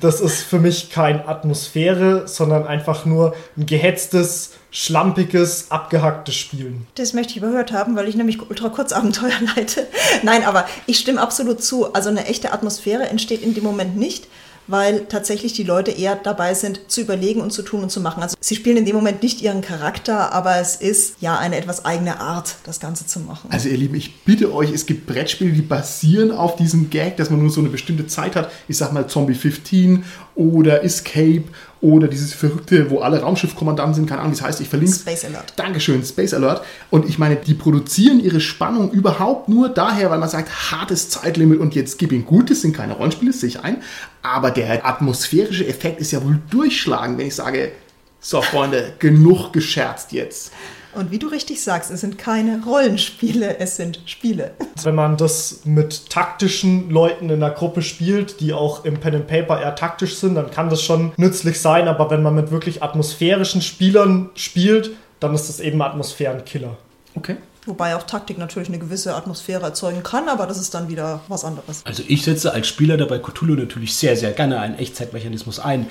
D: das ist für mich kein Atmosphäre, sondern einfach nur ein gehetztes, schlampiges, abgehacktes Spielen.
B: Das möchte ich überhört haben, weil ich nämlich ultra Kurzabenteuer <laughs> leite. Nein, aber ich stimme absolut zu. Also eine echte Atmosphäre entsteht in dem Moment nicht, weil tatsächlich die Leute eher dabei sind, zu überlegen und zu tun und zu machen. Also sie spielen in dem Moment nicht ihren Charakter, aber es ist ja eine etwas eigene Art, das Ganze zu machen.
A: Also ihr Lieben, ich bitte euch, es gibt Brettspiele, die basieren auf diesem Gag, dass man nur so eine bestimmte Zeit hat. Ich sag mal Zombie 15 oder Escape oder dieses verrückte, wo alle Raumschiffkommandanten sind, keine Ahnung, wie es heißt, ich verlinke
B: Space Alert.
A: Dankeschön, Space Alert. Und ich meine, die produzieren ihre Spannung überhaupt nur daher, weil man sagt, hartes Zeitlimit und jetzt gib ihn gut, das sind keine Rollenspiele, sehe ich ein. Aber der atmosphärische Effekt ist ja wohl durchschlagend, wenn ich sage, so Freunde, <laughs> genug gescherzt jetzt.
B: Und wie du richtig sagst, es sind keine Rollenspiele, es sind Spiele.
D: Wenn man das mit taktischen Leuten in der Gruppe spielt, die auch im Pen and Paper eher taktisch sind, dann kann das schon nützlich sein. Aber wenn man mit wirklich atmosphärischen Spielern spielt, dann ist das eben Atmosphärenkiller.
A: Okay.
B: Wobei auch Taktik natürlich eine gewisse Atmosphäre erzeugen kann, aber das ist dann wieder was anderes.
C: Also ich setze als Spieler dabei Cthulhu natürlich sehr, sehr gerne einen Echtzeitmechanismus ein,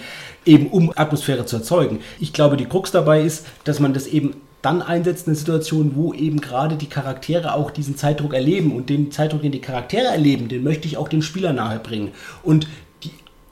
C: eben um Atmosphäre zu erzeugen. Ich glaube, die Krux dabei ist, dass man das eben dann einsetzt in einer Situation, wo eben gerade die Charaktere auch diesen Zeitdruck erleben und den Zeitdruck, den die Charaktere erleben, den möchte ich auch dem Spieler nahebringen. Und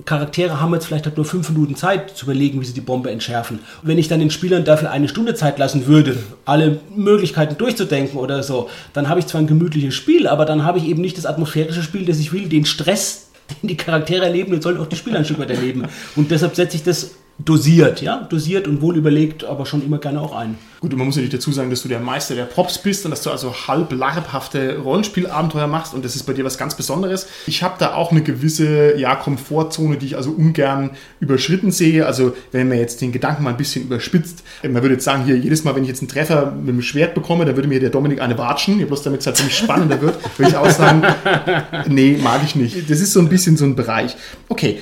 C: Charaktere haben jetzt vielleicht halt nur fünf Minuten Zeit zu überlegen, wie sie die Bombe entschärfen. Und wenn ich dann den Spielern dafür eine Stunde Zeit lassen würde, alle Möglichkeiten durchzudenken oder so, dann habe ich zwar ein gemütliches Spiel, aber dann habe ich eben nicht das atmosphärische Spiel, das ich will, den Stress, <laughs> den die Charaktere erleben, den sollen auch die Spieler ein Stück weit erleben. Und deshalb setze ich das dosiert, ja, dosiert und wohl überlegt, aber schon immer gerne auch ein.
A: Gut, und man muss natürlich dazu sagen, dass du der Meister der Props bist und dass du also halb larbhafte Rollenspielabenteuer machst und das ist bei dir was ganz Besonderes. Ich habe da auch eine gewisse ja, Komfortzone, die ich also ungern überschritten sehe. Also wenn man jetzt den Gedanken mal ein bisschen überspitzt, man würde jetzt sagen, hier jedes Mal, wenn ich jetzt einen Treffer mit dem Schwert bekomme, dann würde mir der Dominik eine watschen, bloß damit es halt ziemlich spannender wird, würde ich auch sagen, <laughs> nee, mag ich nicht. Das ist so ein bisschen so ein Bereich. Okay,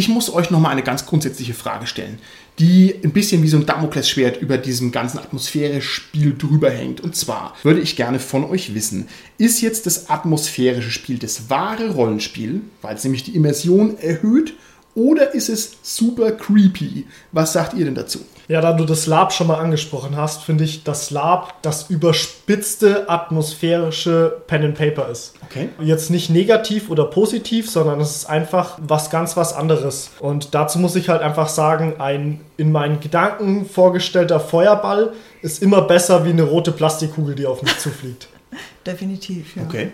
A: ich muss euch nochmal eine ganz grundsätzliche Frage stellen, die ein bisschen wie so ein Damoklesschwert über diesem ganzen Atmosphäre-Spiel drüber hängt. Und zwar würde ich gerne von euch wissen, ist jetzt das atmosphärische Spiel das wahre Rollenspiel, weil es nämlich die Immersion erhöht, oder ist es super creepy? Was sagt ihr denn dazu?
D: Ja, da du das Lab schon mal angesprochen hast, finde ich, dass Lab das überspitzte atmosphärische Pen and Paper ist.
A: Okay.
D: Jetzt nicht negativ oder positiv, sondern es ist einfach was ganz was anderes. Und dazu muss ich halt einfach sagen, ein in meinen Gedanken vorgestellter Feuerball ist immer besser wie eine rote Plastikkugel, die auf mich zufliegt. <laughs>
B: Definitiv, ja.
A: Okay.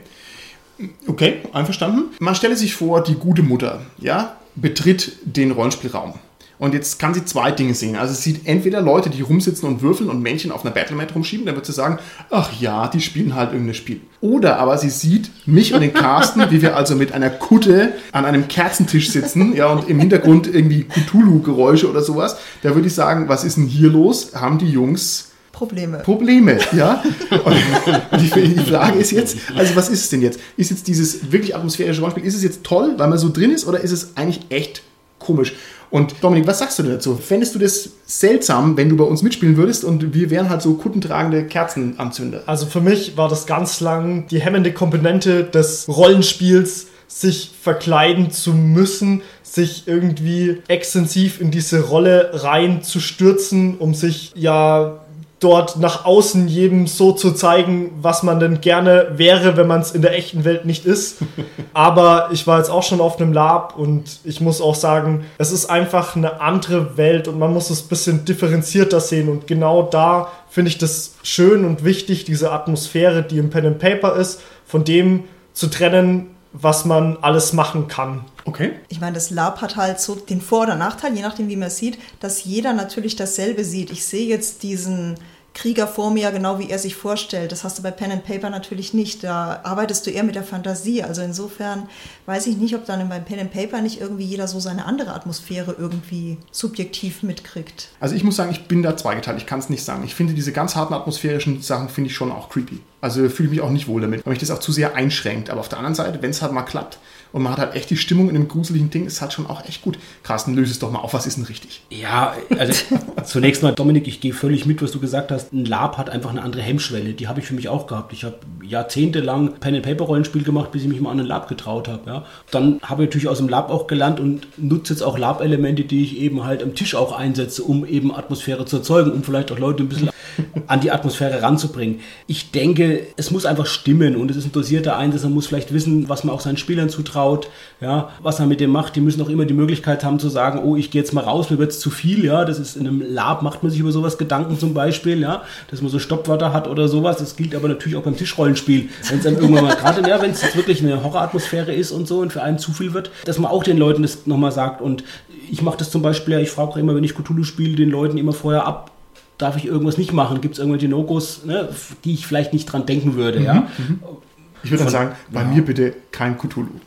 A: Okay, einverstanden. Man stelle sich vor, die gute Mutter, ja, betritt den Rollenspielraum. Und jetzt kann sie zwei Dinge sehen. Also sie sieht entweder Leute, die rumsitzen und würfeln und Männchen auf einer Battlemat rumschieben, dann wird sie sagen, ach ja, die spielen halt irgendein Spiel. Oder aber sie sieht mich und den Carsten, wie wir also mit einer Kutte an einem Kerzentisch sitzen, ja, und im Hintergrund irgendwie Cthulhu-Geräusche oder sowas. Da würde ich sagen, was ist denn hier los? Haben die Jungs
B: Probleme.
A: Probleme, ja. Und die, Frage ist jetzt, also was ist es denn jetzt? Ist jetzt dieses wirklich atmosphärische Rollenspiel, ist es jetzt toll, weil man so drin ist, oder ist es eigentlich echt komisch? Und Dominik, was sagst du dazu? Fändest du das seltsam, wenn du bei uns mitspielen würdest und wir wären halt so kuttentragende Kerzenanzünder?
D: Also für mich war das ganz lang die hemmende Komponente des Rollenspiels, sich verkleiden zu müssen, sich irgendwie extensiv in diese Rolle rein zu stürzen, um sich ja dort nach außen jedem so zu zeigen, was man denn gerne wäre, wenn man es in der echten Welt nicht ist. <laughs> Aber ich war jetzt auch schon auf einem Lab und ich muss auch sagen, es ist einfach eine andere Welt und man muss es ein bisschen differenzierter sehen. Und genau da finde ich das schön und wichtig, diese Atmosphäre, die im Pen and Paper ist, von dem zu trennen, was man alles machen kann.
A: Okay.
B: Ich meine, das Lab hat halt so den Vor- oder Nachteil, je nachdem, wie man es sieht, dass jeder natürlich dasselbe sieht. Ich sehe jetzt diesen Krieger vor mir, genau wie er sich vorstellt. Das hast du bei Pen and Paper natürlich nicht. Da arbeitest du eher mit der Fantasie. Also insofern weiß ich nicht, ob dann beim Pen and Paper nicht irgendwie jeder so seine andere Atmosphäre irgendwie subjektiv mitkriegt.
A: Also ich muss sagen, ich bin da zweigeteilt. Ich kann es nicht sagen. Ich finde diese ganz harten atmosphärischen Sachen finde ich schon auch creepy. Also fühle ich mich auch nicht wohl damit, weil mich das auch zu sehr einschränkt. Aber auf der anderen Seite, wenn es halt mal klappt, und man hat halt echt die Stimmung in dem gruseligen Ding, ist halt schon auch echt gut. Carsten, löse es doch mal auf, was ist denn richtig?
C: Ja, also <laughs> zunächst mal, Dominik, ich gehe völlig mit, was du gesagt hast. Ein Lab hat einfach eine andere Hemmschwelle. Die habe ich für mich auch gehabt. Ich habe jahrzehntelang Pen-and-Paper-Rollenspiel gemacht, bis ich mich mal an ein Lab getraut habe. Ja. Dann habe ich natürlich aus dem Lab auch gelernt und nutze jetzt auch Lab-Elemente, die ich eben halt am Tisch auch einsetze, um eben Atmosphäre zu erzeugen, um vielleicht auch Leute ein bisschen <laughs> an die Atmosphäre ranzubringen. Ich denke, es muss einfach stimmen und es ist ein dosierter Einsatz. Man muss vielleicht wissen, was man auch seinen Spielern zutraut, ja, was man mit dem macht. Die müssen auch immer die Möglichkeit haben zu sagen, oh, ich gehe jetzt mal raus, mir wird es zu viel. Ja, das ist in einem Lab macht man sich über sowas Gedanken zum Beispiel, ja, dass man so Stoppwörter hat oder sowas. Das gilt aber natürlich auch beim Tischrollenspiel. Wenn es dann irgendwann mal gerade, ja, wenn es wirklich eine Horroratmosphäre ist und so und für einen zu viel wird, dass man auch den Leuten das nochmal sagt. Und ich mache das zum Beispiel, ich frage auch immer, wenn ich Cthulhu spiele, den Leuten immer vorher ab, darf ich irgendwas nicht machen? Gibt es irgendwelche No-Gos, ne, die ich vielleicht nicht dran denken würde? Ja?
A: Mhm. Ich würde dann sagen, bei
C: ja.
A: mir bitte kein Cthulhu.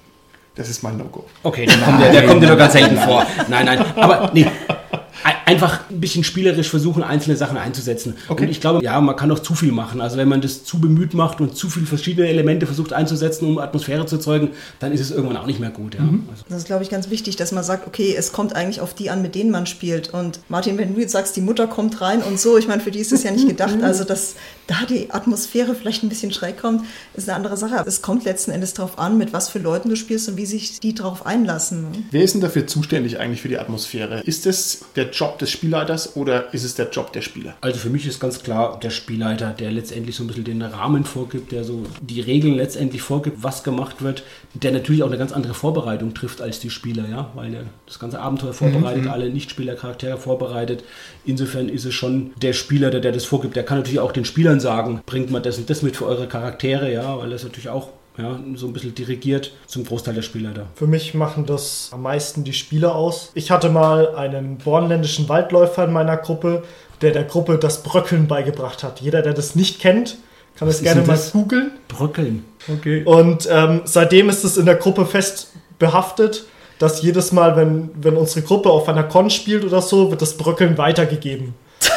A: Das ist mein No-Go.
C: Okay, der kommt, der, der kommt dir nur ganz selten vor. Nein, nein, aber nee. <laughs> einfach ein bisschen spielerisch versuchen, einzelne Sachen einzusetzen.
A: Okay.
C: Und ich glaube, ja, man kann auch zu viel machen. Also wenn man das zu bemüht macht und zu viele verschiedene Elemente versucht einzusetzen, um Atmosphäre zu erzeugen, dann ist es irgendwann auch nicht mehr gut. Ja. Also,
B: Das ist, glaube ich, ganz wichtig, dass man sagt, okay, es kommt eigentlich auf die an, mit denen man spielt. Und Martin, wenn du jetzt sagst, die Mutter kommt rein und so, ich meine, für die ist es ja nicht <laughs> gedacht. Also, dass da die Atmosphäre vielleicht ein bisschen schräg kommt, ist eine andere Sache. Es kommt letzten Endes darauf an, mit was für Leuten du spielst und wie sich die darauf einlassen.
A: Wer ist denn dafür zuständig eigentlich für die Atmosphäre? Ist es der Job des Spielleiters oder ist es der Job der Spieler?
C: Also für mich ist ganz klar der Spielleiter, der letztendlich so ein bisschen den Rahmen vorgibt, der so die Regeln letztendlich vorgibt, was gemacht wird, der natürlich auch eine ganz andere Vorbereitung trifft als die Spieler, ja, weil er das ganze Abenteuer vorbereitet, alle Nichtspielercharaktere vorbereitet. Insofern ist es schon der Spieler, der, der das vorgibt. Der kann natürlich auch den Spielern sagen, bringt mal das und das mit für eure Charaktere, ja, weil das natürlich auch ja, so ein bisschen dirigiert zum Großteil der Spieler da.
D: Für mich machen das am meisten die Spieler aus. Ich hatte mal einen bornländischen Waldläufer in meiner Gruppe, der der Gruppe das Bröckeln beigebracht hat. Jeder, der das nicht kennt, kann
C: Was
D: das
C: ist
D: gerne mal
C: das?
D: googeln.
C: Bröckeln. Okay.
D: Und ähm, seitdem ist es in der Gruppe fest behaftet, dass jedes Mal, wenn, wenn unsere Gruppe auf einer Con spielt oder so, wird das Bröckeln weitergegeben. <laughs>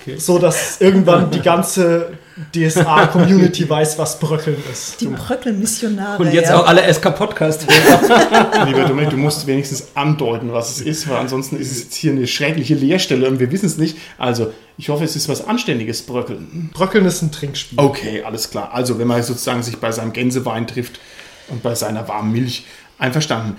C: Okay.
D: So dass irgendwann die ganze DSA-Community weiß, was Bröckeln ist.
B: Die Bröckel-Missionare.
C: Und jetzt
B: ja.
C: auch alle SK-Podcast. <laughs>
A: Lieber Dominik, du musst wenigstens andeuten, was es ist, weil ansonsten ist es jetzt hier eine schreckliche Leerstelle und wir wissen es nicht. Also, ich hoffe, es ist was Anständiges, Bröckeln.
D: Bröckeln ist ein Trinkspiel.
A: Okay, alles klar. Also, wenn man sozusagen sich bei seinem Gänsewein trifft und bei seiner warmen Milch, einverstanden.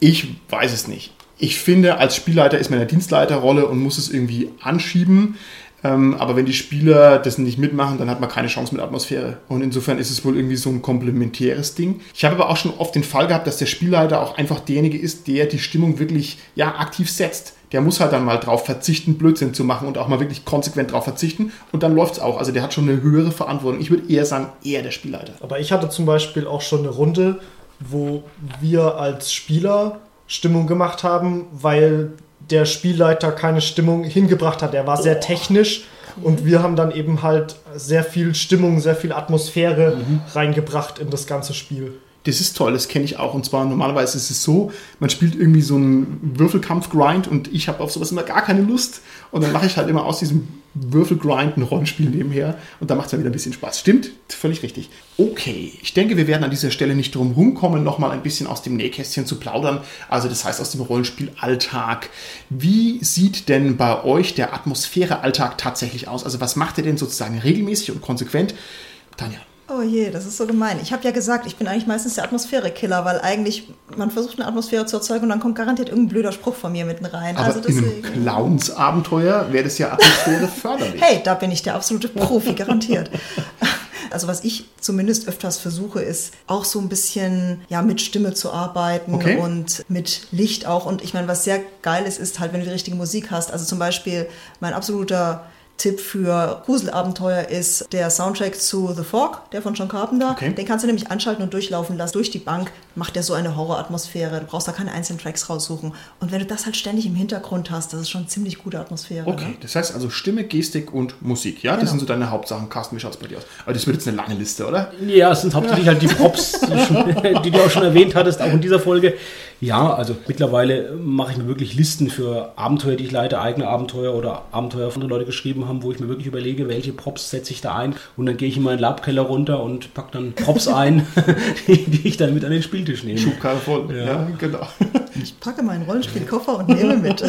A: Ich weiß es nicht. Ich finde, als Spielleiter ist man in der Dienstleiterrolle und muss es irgendwie anschieben. Ähm, aber wenn die Spieler das nicht mitmachen, dann hat man keine Chance mit Atmosphäre. Und insofern ist es wohl irgendwie so ein komplementäres Ding. Ich habe aber auch schon oft den Fall gehabt, dass der Spielleiter auch einfach derjenige ist, der die Stimmung wirklich ja, aktiv setzt. Der muss halt dann mal drauf verzichten, Blödsinn zu machen und auch mal wirklich konsequent drauf verzichten. Und dann läuft es auch. Also der hat schon eine höhere Verantwortung. Ich würde eher sagen, eher der Spielleiter.
D: Aber ich hatte zum Beispiel auch schon eine Runde, wo wir als Spieler Stimmung gemacht haben, weil der Spielleiter keine Stimmung hingebracht hat. Er war sehr technisch und wir haben dann eben halt sehr viel Stimmung, sehr viel Atmosphäre reingebracht in das ganze Spiel.
A: Das ist toll, das kenne ich auch. Und zwar normalerweise ist es so, man spielt irgendwie so einen Würfelkampf-Grind und ich habe auf sowas immer gar keine Lust. Und dann mache ich halt immer aus diesem Würfelgrind ein Rollenspiel nebenher und da macht es dann wieder ein bisschen Spaß. Stimmt, völlig richtig. Okay, ich denke, wir werden an dieser Stelle nicht drum rumkommen, nochmal ein bisschen aus dem Nähkästchen zu plaudern. Also das heißt aus dem Rollenspiel-Alltag. Wie sieht denn bei euch der Atmosphäre-Alltag tatsächlich aus? Also was macht ihr denn sozusagen regelmäßig und konsequent? Tanja.
B: Oh je, das ist so gemein. Ich habe ja gesagt, ich bin eigentlich meistens der Atmosphäre-Killer, weil eigentlich man versucht eine Atmosphäre zu erzeugen und dann kommt garantiert irgendein blöder Spruch von mir mitten rein.
A: Aber
B: also
A: in einem
B: deswegen.
A: Clowns-Abenteuer wäre das ja Atmosphäre förderlich.
B: Hey, da bin ich der absolute Profi, garantiert. <laughs> Also was ich zumindest öfters versuche, ist auch so ein bisschen ja mit Stimme zu arbeiten
A: Okay.
B: und mit Licht auch. Und ich meine, was sehr geil ist, ist halt, wenn du die richtige Musik hast. Also zum Beispiel mein absoluter Tipp für Gruselabenteuer ist der Soundtrack zu The Fog, der von John Carpenter.
A: Okay.
B: Den kannst du nämlich anschalten und durchlaufen lassen. Durch die Bank macht der so eine Horroratmosphäre. Du brauchst da keine einzelnen Tracks raussuchen. Und wenn du das halt ständig im Hintergrund hast, das ist schon ziemlich gute Atmosphäre.
A: Okay,
B: Ne?
A: das heißt also Stimme, Gestik und Musik, ja? Das
B: Genau.
A: sind so deine Hauptsachen. Carsten, wie schaut es bei dir aus? Aber das wird jetzt eine lange Liste, oder?
C: Ja, es sind hauptsächlich halt die Props, die, schon, <laughs> die du auch schon erwähnt hattest, auch in dieser Folge. Ja, also mittlerweile mache ich mir wirklich Listen für Abenteuer, die ich leite, eigene Abenteuer oder Abenteuer von anderen Leute geschrieben haben, wo ich mir wirklich überlege, welche Props setze ich da ein. Und dann gehe ich in meinen Labkeller runter und packe dann Props ein, <laughs> die, die ich dann mit an den Spieltisch nehme.
A: Schubkarre voll. Ja, genau.
B: Ich packe meinen Rollenspielkoffer und nehme mit.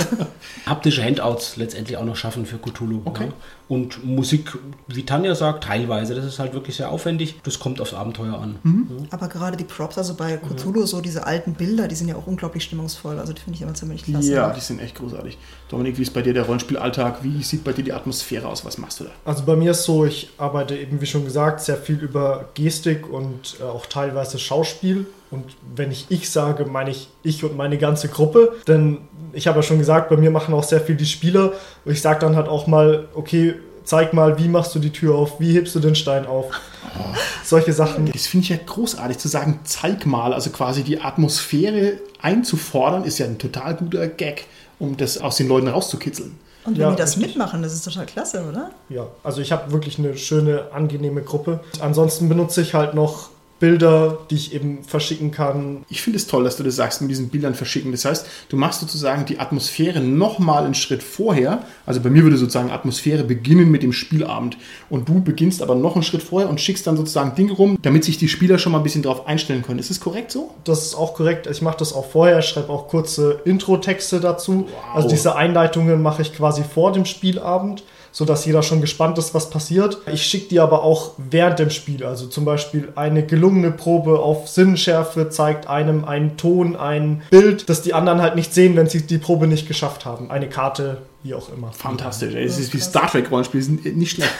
C: haptische Handouts letztendlich auch noch schaffen für Cthulhu.
A: Okay.
C: Ja. Und Musik, wie Tanja sagt, teilweise. Das ist halt wirklich sehr aufwendig. Das kommt aufs Abenteuer an.
B: Aber gerade die Props, also bei Cthulhu, so diese alten Bilder, die sind ja auch unglaublich stimmungsvoll. Also die finde ich immer ziemlich klasse.
A: Ja, die sind echt großartig. Dominik, wie ist bei dir der Rollenspielalltag? Wie sieht bei dir die Atmosphäre aus? Was machst du da?
D: Also bei mir ist so, ich arbeite eben, wie schon gesagt, sehr viel über Gestik und äh, auch teilweise Schauspiel. Und wenn ich ich sage, meine ich ich und meine ganze Gruppe. Denn ich habe ja schon gesagt, bei mir machen auch sehr viel die Spieler. Und ich sage dann halt auch mal, okay, zeig mal, wie machst du die Tür auf, wie hebst du den Stein auf. Solche Sachen.
A: Das finde ich ja großartig zu sagen, zeig mal, also quasi die Atmosphäre einzufordern, ist ja ein total guter Gag, um das aus den Leuten rauszukitzeln.
B: Und wenn
D: Ja,
B: die das
D: richtig.
B: mitmachen, das ist total klasse, oder?
D: Ja, also ich habe wirklich eine schöne, angenehme Gruppe. Ansonsten benutze ich halt noch Bilder, die ich eben verschicken kann.
A: Ich finde es toll, dass du das sagst mit diesen Bildern verschicken. Das heißt, du machst sozusagen die Atmosphäre nochmal einen Schritt vorher. Also bei mir würde sozusagen Atmosphäre beginnen mit dem Spielabend. Und du beginnst aber noch einen Schritt vorher und schickst dann sozusagen Dinge rum, damit sich die Spieler schon mal ein bisschen darauf einstellen können. Ist das korrekt so?
D: Das ist auch korrekt. Ich mache das auch vorher, schreibe auch kurze Intro-Texte dazu.
A: Wow.
D: Also diese Einleitungen mache ich quasi vor dem Spielabend so dass jeder schon gespannt ist, was passiert. Ich schicke die aber auch während dem Spiel. Also zum Beispiel eine gelungene Probe auf Sinnschärfe zeigt einem einen Ton, ein Bild, das die anderen halt nicht sehen, wenn sie die Probe nicht geschafft haben. Eine Karte, wie auch immer.
A: Fantastisch. Es ist wie Star Trek Rollenspiele, sind nicht schlecht.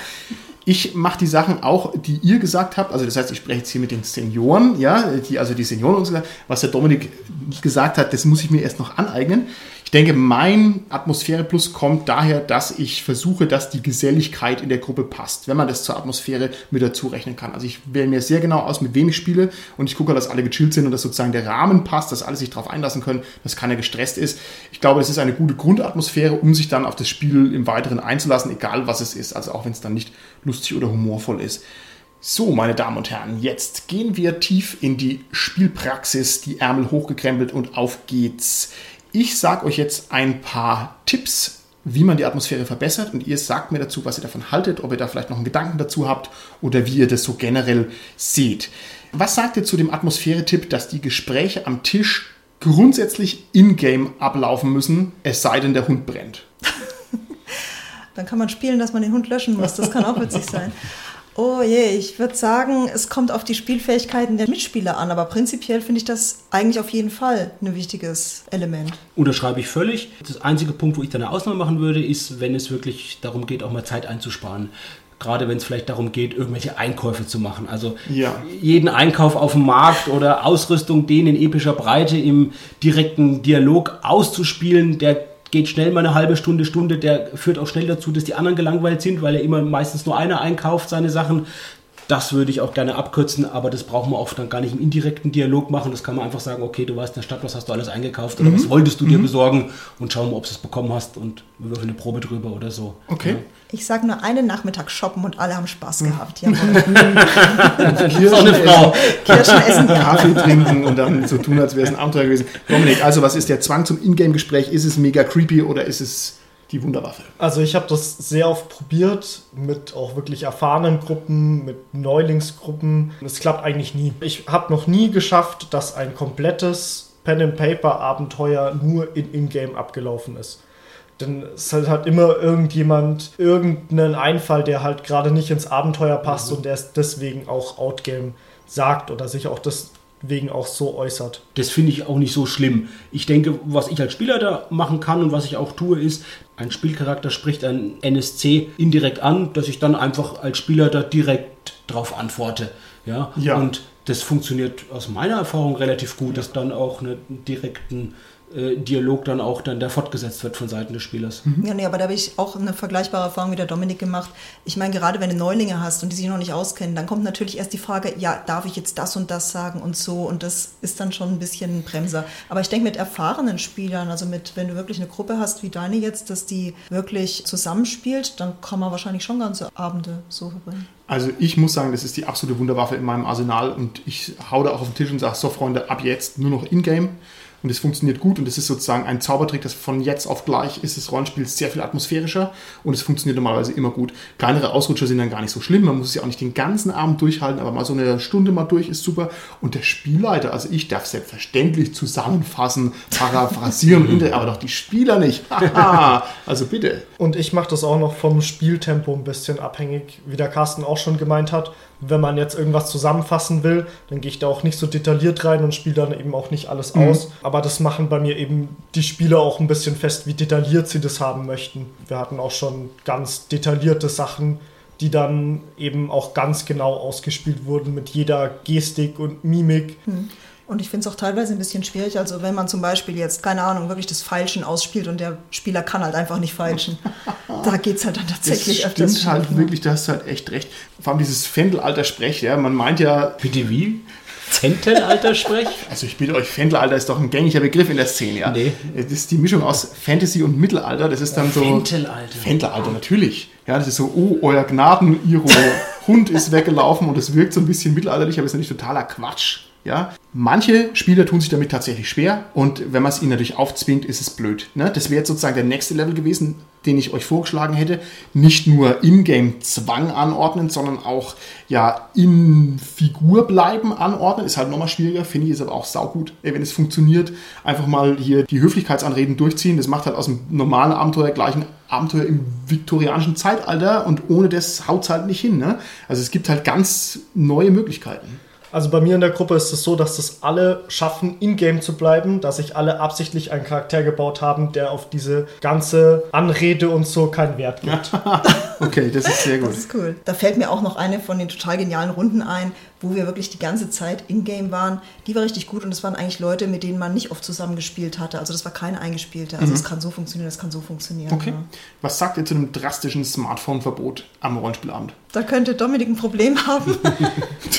A: Ich mache die Sachen auch, die ihr gesagt habt. Also das heißt, ich spreche jetzt hier mit den Senioren, ja, die, also die Senioren uns gesagt, was der Dominik gesagt hat, das muss ich mir erst noch aneignen. Ich denke, mein Atmosphäre Plus kommt daher, dass ich versuche, dass die Geselligkeit in der Gruppe passt, wenn man das zur Atmosphäre mit dazu rechnen kann. Also ich wähle mir sehr genau aus, mit wem ich spiele und ich gucke, dass alle gechillt sind und dass sozusagen der Rahmen passt, dass alle sich darauf einlassen können, dass keiner gestresst ist. Ich glaube, es ist eine gute Grundatmosphäre, um sich dann auf das Spiel im Weiteren einzulassen, egal was es ist. Also auch wenn es dann nicht lustig oder humorvoll ist. So, meine Damen und Herren, jetzt gehen wir tief in die Spielpraxis, die Ärmel hochgekrempelt und auf geht's. Ich sage euch jetzt ein paar Tipps, wie man die Atmosphäre verbessert und ihr sagt mir dazu, was ihr davon haltet, ob ihr da vielleicht noch einen Gedanken dazu habt oder wie ihr das so generell seht. Was sagt ihr zu dem Atmosphäre-Tipp, dass die Gespräche am Tisch grundsätzlich in-game ablaufen müssen, es sei denn, der Hund brennt? <laughs>
B: Dann kann man spielen, dass man den Hund löschen muss. Das kann auch witzig sein. <laughs> Oh je, ich würde sagen, es kommt auf die Spielfähigkeiten der Mitspieler an, aber prinzipiell finde ich das eigentlich auf jeden Fall ein wichtiges Element.
C: Unterschreibe ich völlig. Das einzige Punkt, wo ich dann eine Ausnahme machen würde, ist, wenn es wirklich darum geht, auch mal Zeit einzusparen gerade wenn es vielleicht darum geht, irgendwelche Einkäufe zu machen. Also
A: Ja.
C: jeden Einkauf auf dem Markt oder Ausrüstung, den in epischer Breite im direkten Dialog auszuspielen, der geht schnell mal eine halbe Stunde, Stunde, der führt auch schnell dazu, dass die anderen gelangweilt sind, weil er immer meistens nur einer einkauft seine Sachen. Das würde ich auch gerne abkürzen, aber das brauchen wir oft dann gar nicht im indirekten Dialog machen. Das kann man einfach sagen, okay, du warst in der Stadt, was hast du alles eingekauft oder was wolltest du dir besorgen und schauen, ob du es bekommen hast und wir würfeln eine Probe drüber oder so.
A: Okay.
B: Ich sage nur einen Nachmittag shoppen und alle haben Spaß gehabt.
C: Das <laughs> ist auch eine Frau.
B: Kirschen <laughs> essen.
A: Kaffee trinken und dann so tun, als wäre es ein Abenteuer gewesen. Dominik, also was ist der Zwang zum Ingame-Gespräch? Ist es mega creepy oder ist es die Wunderwaffe?
D: Also ich habe das sehr oft probiert mit auch wirklich erfahrenen Gruppen, mit Neulingsgruppen. Es klappt eigentlich nie. Ich habe noch nie geschafft, dass ein komplettes Pen and Paper Abenteuer nur in Ingame abgelaufen ist. Denn es hat halt immer irgendjemand irgendeinen Einfall, der halt gerade nicht ins Abenteuer passt und der es deswegen auch Outgame sagt oder sich auch deswegen auch so äußert.
C: Das finde ich auch nicht so schlimm. Ich denke, was ich als Spieler da machen kann und was ich auch tue, ist, ein Spielcharakter spricht ein NSC indirekt an, dass ich dann einfach als Spieler da direkt drauf antworte. Ja,
A: Ja.
C: und das funktioniert aus meiner Erfahrung relativ gut, dass dann auch einen direkten Dialog dann auch dann der fortgesetzt wird von Seiten des Spielers.
B: Ja, nee, aber da habe ich auch eine vergleichbare Erfahrung wie der Dominik gemacht. Ich meine, gerade wenn du Neulinge hast und die sich noch nicht auskennen, dann kommt natürlich erst die Frage, ja, darf ich jetzt das und das sagen und so und das ist dann schon ein bisschen ein Bremser. Aber ich denke mit erfahrenen Spielern, also mit, wenn du wirklich eine Gruppe hast wie deine jetzt, dass die wirklich zusammenspielt, dann kann man wahrscheinlich schon ganze Abende so verbringen.
A: Also ich muss sagen, das ist die absolute Wunderwaffe in meinem Arsenal und ich hau da auch auf den Tisch und sage, so Freunde, ab jetzt nur noch in-game. Und es funktioniert gut und es ist sozusagen ein Zaubertrick, das von jetzt auf gleich ist das Rollenspiel sehr viel atmosphärischer und es funktioniert normalerweise immer gut. Kleinere Ausrutscher sind dann gar nicht so schlimm, man muss es ja auch nicht den ganzen Abend durchhalten, aber mal so eine Stunde mal durch ist super. Und der Spielleiter, also ich darf selbstverständlich zusammenfassen, paraphrasieren, <laughs> aber doch die Spieler nicht. Also bitte.
D: Und ich mache das auch noch vom Spieltempo ein bisschen abhängig, wie der Carsten auch schon gemeint hat. Wenn man jetzt irgendwas zusammenfassen will, dann gehe ich da auch nicht so detailliert rein und spiele dann eben auch nicht alles aus. Aber das machen bei mir eben die Spieler auch ein bisschen fest, wie detailliert sie das haben möchten. Wir hatten auch schon ganz detaillierte Sachen, die dann eben auch ganz genau ausgespielt wurden mit jeder Gestik und Mimik.
B: Und ich finde es auch teilweise ein bisschen schwierig. Also wenn man zum Beispiel jetzt, keine Ahnung, wirklich das Feilschen ausspielt und der Spieler kann halt einfach nicht feilschen. da geht es halt dann tatsächlich
A: das
B: öfters
A: stimmt halt
B: schief, ne?
A: wirklich, da hast du halt echt recht. Vor allem dieses Fendelalter-Sprech, ja, man meint ja,
C: Bitte wie? Zentelalter-Sprech? <laughs>
A: also ich bitte euch, Fendelalter ist doch ein gängiger Begriff in der Szene, ja.
C: Nee.
A: Das ist die Mischung aus Fantasy und Mittelalter, das ist dann so...
C: Fentelalter.
A: Fendelalter, natürlich. Ja, das ist so, oh, euer Gnaden, ihre <laughs> Hund ist weggelaufen und es wirkt so ein bisschen mittelalterlich, aber ist natürlich totaler Quatsch. Ja, manche Spieler tun sich damit tatsächlich schwer und wenn man es ihnen natürlich aufzwingt, ist es blöd. Ne? Das wäre sozusagen der nächste Level gewesen, den ich euch vorgeschlagen hätte. Nicht nur in-game Zwang anordnen, sondern auch ja in Figur bleiben anordnen. Ist halt nochmal schwieriger, finde ich, ist aber auch saugut, ey, wenn es funktioniert. Einfach mal hier die Höflichkeitsanreden durchziehen. Das macht halt aus dem normalen Abenteuer gleich ein Abenteuer im viktorianischen Zeitalter und ohne das haut es halt nicht hin. Ne? Also es gibt halt ganz neue Möglichkeiten.
D: Also bei mir in der Gruppe ist es so, dass das alle schaffen, in-game zu bleiben, dass sich alle absichtlich einen Charakter gebaut haben, der auf diese ganze Anrede und so keinen Wert gibt. <laughs>
A: okay, das ist sehr gut.
B: Das ist cool. Da fällt mir auch noch eine von den total genialen Runden ein, wo wir wirklich die ganze Zeit in-game waren. Die war richtig gut und das waren eigentlich Leute, mit denen man nicht oft zusammengespielt hatte. Also das war keine eingespielte. Also es kann so funktionieren, es kann so funktionieren.
A: Okay.
B: Ja.
A: Was sagt ihr zu einem drastischen Smartphone-Verbot am Rollenspielabend?
B: Da könnte Dominik ein Problem <laughs> haben.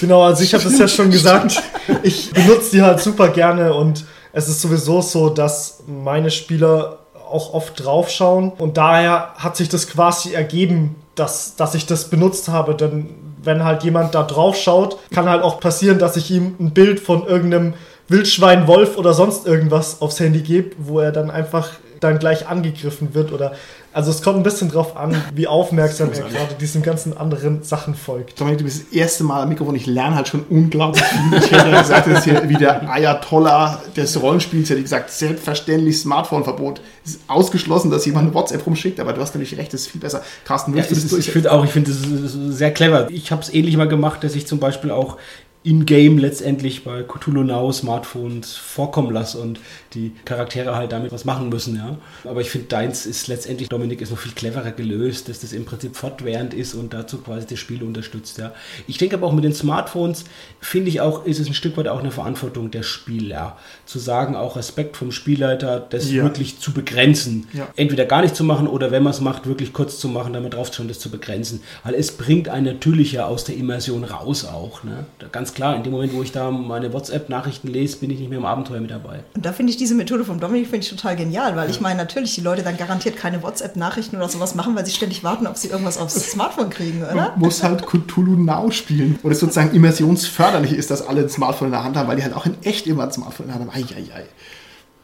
D: Genau, also ich habe das ja schon gesagt. Ich benutze die halt super gerne und es ist sowieso so, dass meine Spieler auch oft draufschauen und daher hat sich das quasi ergeben, dass, dass ich das benutzt habe, denn wenn halt jemand da drauf schaut, kann halt auch passieren, dass ich ihm ein Bild von irgendeinem Wildschwein, Wolf oder sonst irgendwas aufs Handy gebe, wo er dann einfach dann gleich angegriffen wird oder also es kommt ein bisschen drauf an, wie <laughs> aufmerksam er gerade diesen ganzen anderen Sachen folgt.
A: Dominik, du bist das erste Mal am Mikrofon. Ich lerne halt schon unglaublich viel. Ich hätte gesagt, das ist hier wieder Ayatollah des Rollenspiels. Hätte ich gesagt, selbstverständlich Smartphone-Verbot. Es ist ausgeschlossen, dass jemand eine WhatsApp rumschickt, aber du hast nämlich recht, das ist viel besser. Carsten,
C: Ja,
A: willst du
C: ist,
A: das
C: ich
A: durch?
C: finde auch, ich finde das ist sehr clever. Ich habe es ähnlich mal gemacht, dass ich zum Beispiel auch in-game letztendlich bei Cthulhu Now Smartphones vorkommen lasse und die Charaktere halt damit was machen müssen, ja. Aber ich finde, deins ist letztendlich, Dominik, ist noch viel cleverer gelöst, dass das im Prinzip fortwährend ist und dazu quasi das Spiel unterstützt, ja. Ich denke aber auch mit den Smartphones, finde ich auch, ist es ein Stück weit auch eine Verantwortung der Spieler. Zu sagen, auch Respekt vom Spielleiter, das
A: Ja.
C: wirklich zu begrenzen.
A: Ja.
C: Entweder gar nicht zu machen oder wenn man es macht, wirklich kurz zu machen, damit drauf schon das zu begrenzen. Weil es bringt einen natürlich ja aus der Immersion raus auch. Ne? Ganz klar, in dem Moment, wo ich da meine WhatsApp-Nachrichten lese, bin ich nicht mehr im Abenteuer mit dabei.
B: Und da finde ich diese Methode vom Dominik finde ich total genial, weil ich meine natürlich die Leute dann garantiert keine WhatsApp-Nachrichten oder sowas machen, weil sie ständig warten, ob sie irgendwas aufs Smartphone kriegen, oder?
A: Du musst halt Cthulhu Now spielen. Oder es sozusagen immersionsförderlich ist, dass alle ein Smartphone in der Hand haben, weil die halt auch in echt immer ein Smartphone in der Hand haben. Eieiei.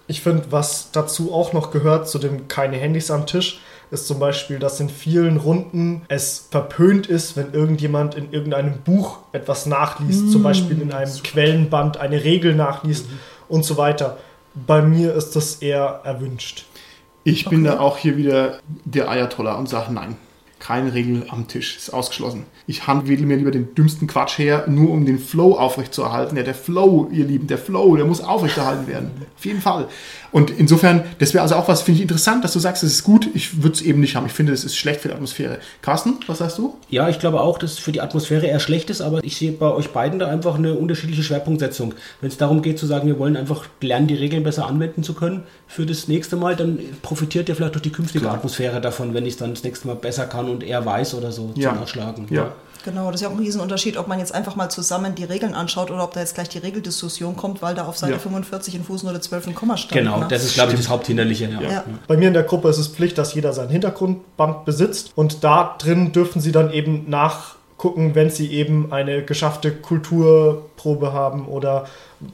D: Ich finde, was dazu auch noch gehört, zu dem keine Handys am Tisch, ist zum Beispiel, dass in vielen Runden es verpönt ist, wenn irgendjemand in irgendeinem Buch etwas nachliest, zum Beispiel in einem Quellenband eine Regel nachliest und so weiter. Bei mir ist das eher erwünscht.
A: Ich bin da auch hier wieder der Ayatollah und sage nein. Keine Regel am Tisch, ist ausgeschlossen. Ich handwedel mir lieber den dümmsten Quatsch her, nur um den Flow aufrechtzuerhalten. Ja, der Flow, ihr Lieben, der Flow, der muss aufrechterhalten werden. Auf jeden Fall. Und insofern, das wäre also auch was, finde ich interessant, dass du sagst, es ist gut. Ich würde es eben nicht haben. Ich finde, es ist schlecht für die Atmosphäre. Carsten, was sagst du?
C: Ja, ich glaube auch, dass es für die Atmosphäre eher schlecht ist, aber ich sehe bei euch beiden da einfach eine unterschiedliche Schwerpunktsetzung. Wenn es darum geht zu sagen, wir wollen einfach lernen, die Regeln besser anwenden zu können für das nächste Mal, dann profitiert ja vielleicht durch die künftige
A: Klar.
C: Atmosphäre davon, wenn ich es dann das nächste Mal besser kann und eher weiß oder so
A: Ja.
C: zum Nachschlagen.
A: Ja.
B: Genau, das ist ja auch ein Riesenunterschied, ob man jetzt einfach mal zusammen die Regeln anschaut oder ob da jetzt gleich die Regeldiskussion kommt, weil da auf Seite
A: Ja.
B: 45 in Fußnote 12 ein Komma stand.
C: Genau,
B: ne?
C: das ist, glaube ich, das Haupthinderliche. Ja.
B: Ja.
D: Bei mir in der Gruppe ist es Pflicht, dass jeder sein Hintergrundband besitzt und da drin dürfen sie dann eben nachgucken, wenn sie eben eine geschaffte Kulturprobe haben oder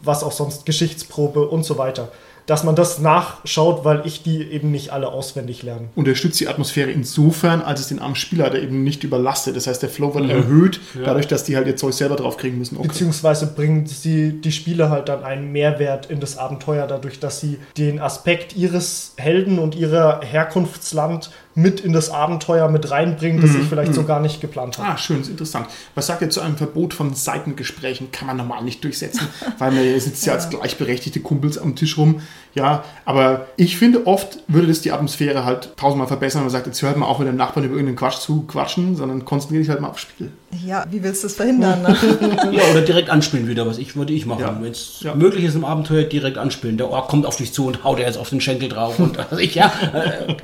D: was auch sonst, Geschichtsprobe und so weiter. Dass man das nachschaut, weil ich die eben nicht alle auswendig lerne.
A: Unterstützt die Atmosphäre insofern, als es den armen Spielleiter eben nicht überlastet. Das heißt, der Flow wird erhöht, dadurch, dass die halt ihr Zeug selber draufkriegen müssen. Okay.
D: Beziehungsweise bringen sie die Spieler halt dann einen Mehrwert in das Abenteuer, dadurch, dass sie den Aspekt ihres Helden und ihrer Herkunftsland mit in das Abenteuer mit reinbringen, das ich vielleicht so gar nicht geplant habe.
A: Ah, schön, ist interessant. Was sagt ihr zu einem Verbot von Seitengesprächen? Kann man normal nicht durchsetzen, <laughs> weil man sitzt ja als gleichberechtigte Kumpels am Tisch rum. Ja, aber ich finde, oft würde das die Atmosphäre halt tausendmal verbessern. Man sagt, jetzt hört man auch mit dem Nachbarn über irgendeinen Quatsch zu quatschen, sondern konzentriere dich halt mal aufs Spiel.
B: Ja, wie willst du das verhindern? Ne? <laughs>
C: Ja, oder direkt anspielen wieder, was ich würde ich machen.
A: Ja.
C: Wenn es
A: Ja.
C: möglich ist im Abenteuer, direkt anspielen. Der Ork kommt auf dich zu und haut dir jetzt auf den Schenkel drauf. Und also ich, ja, äh,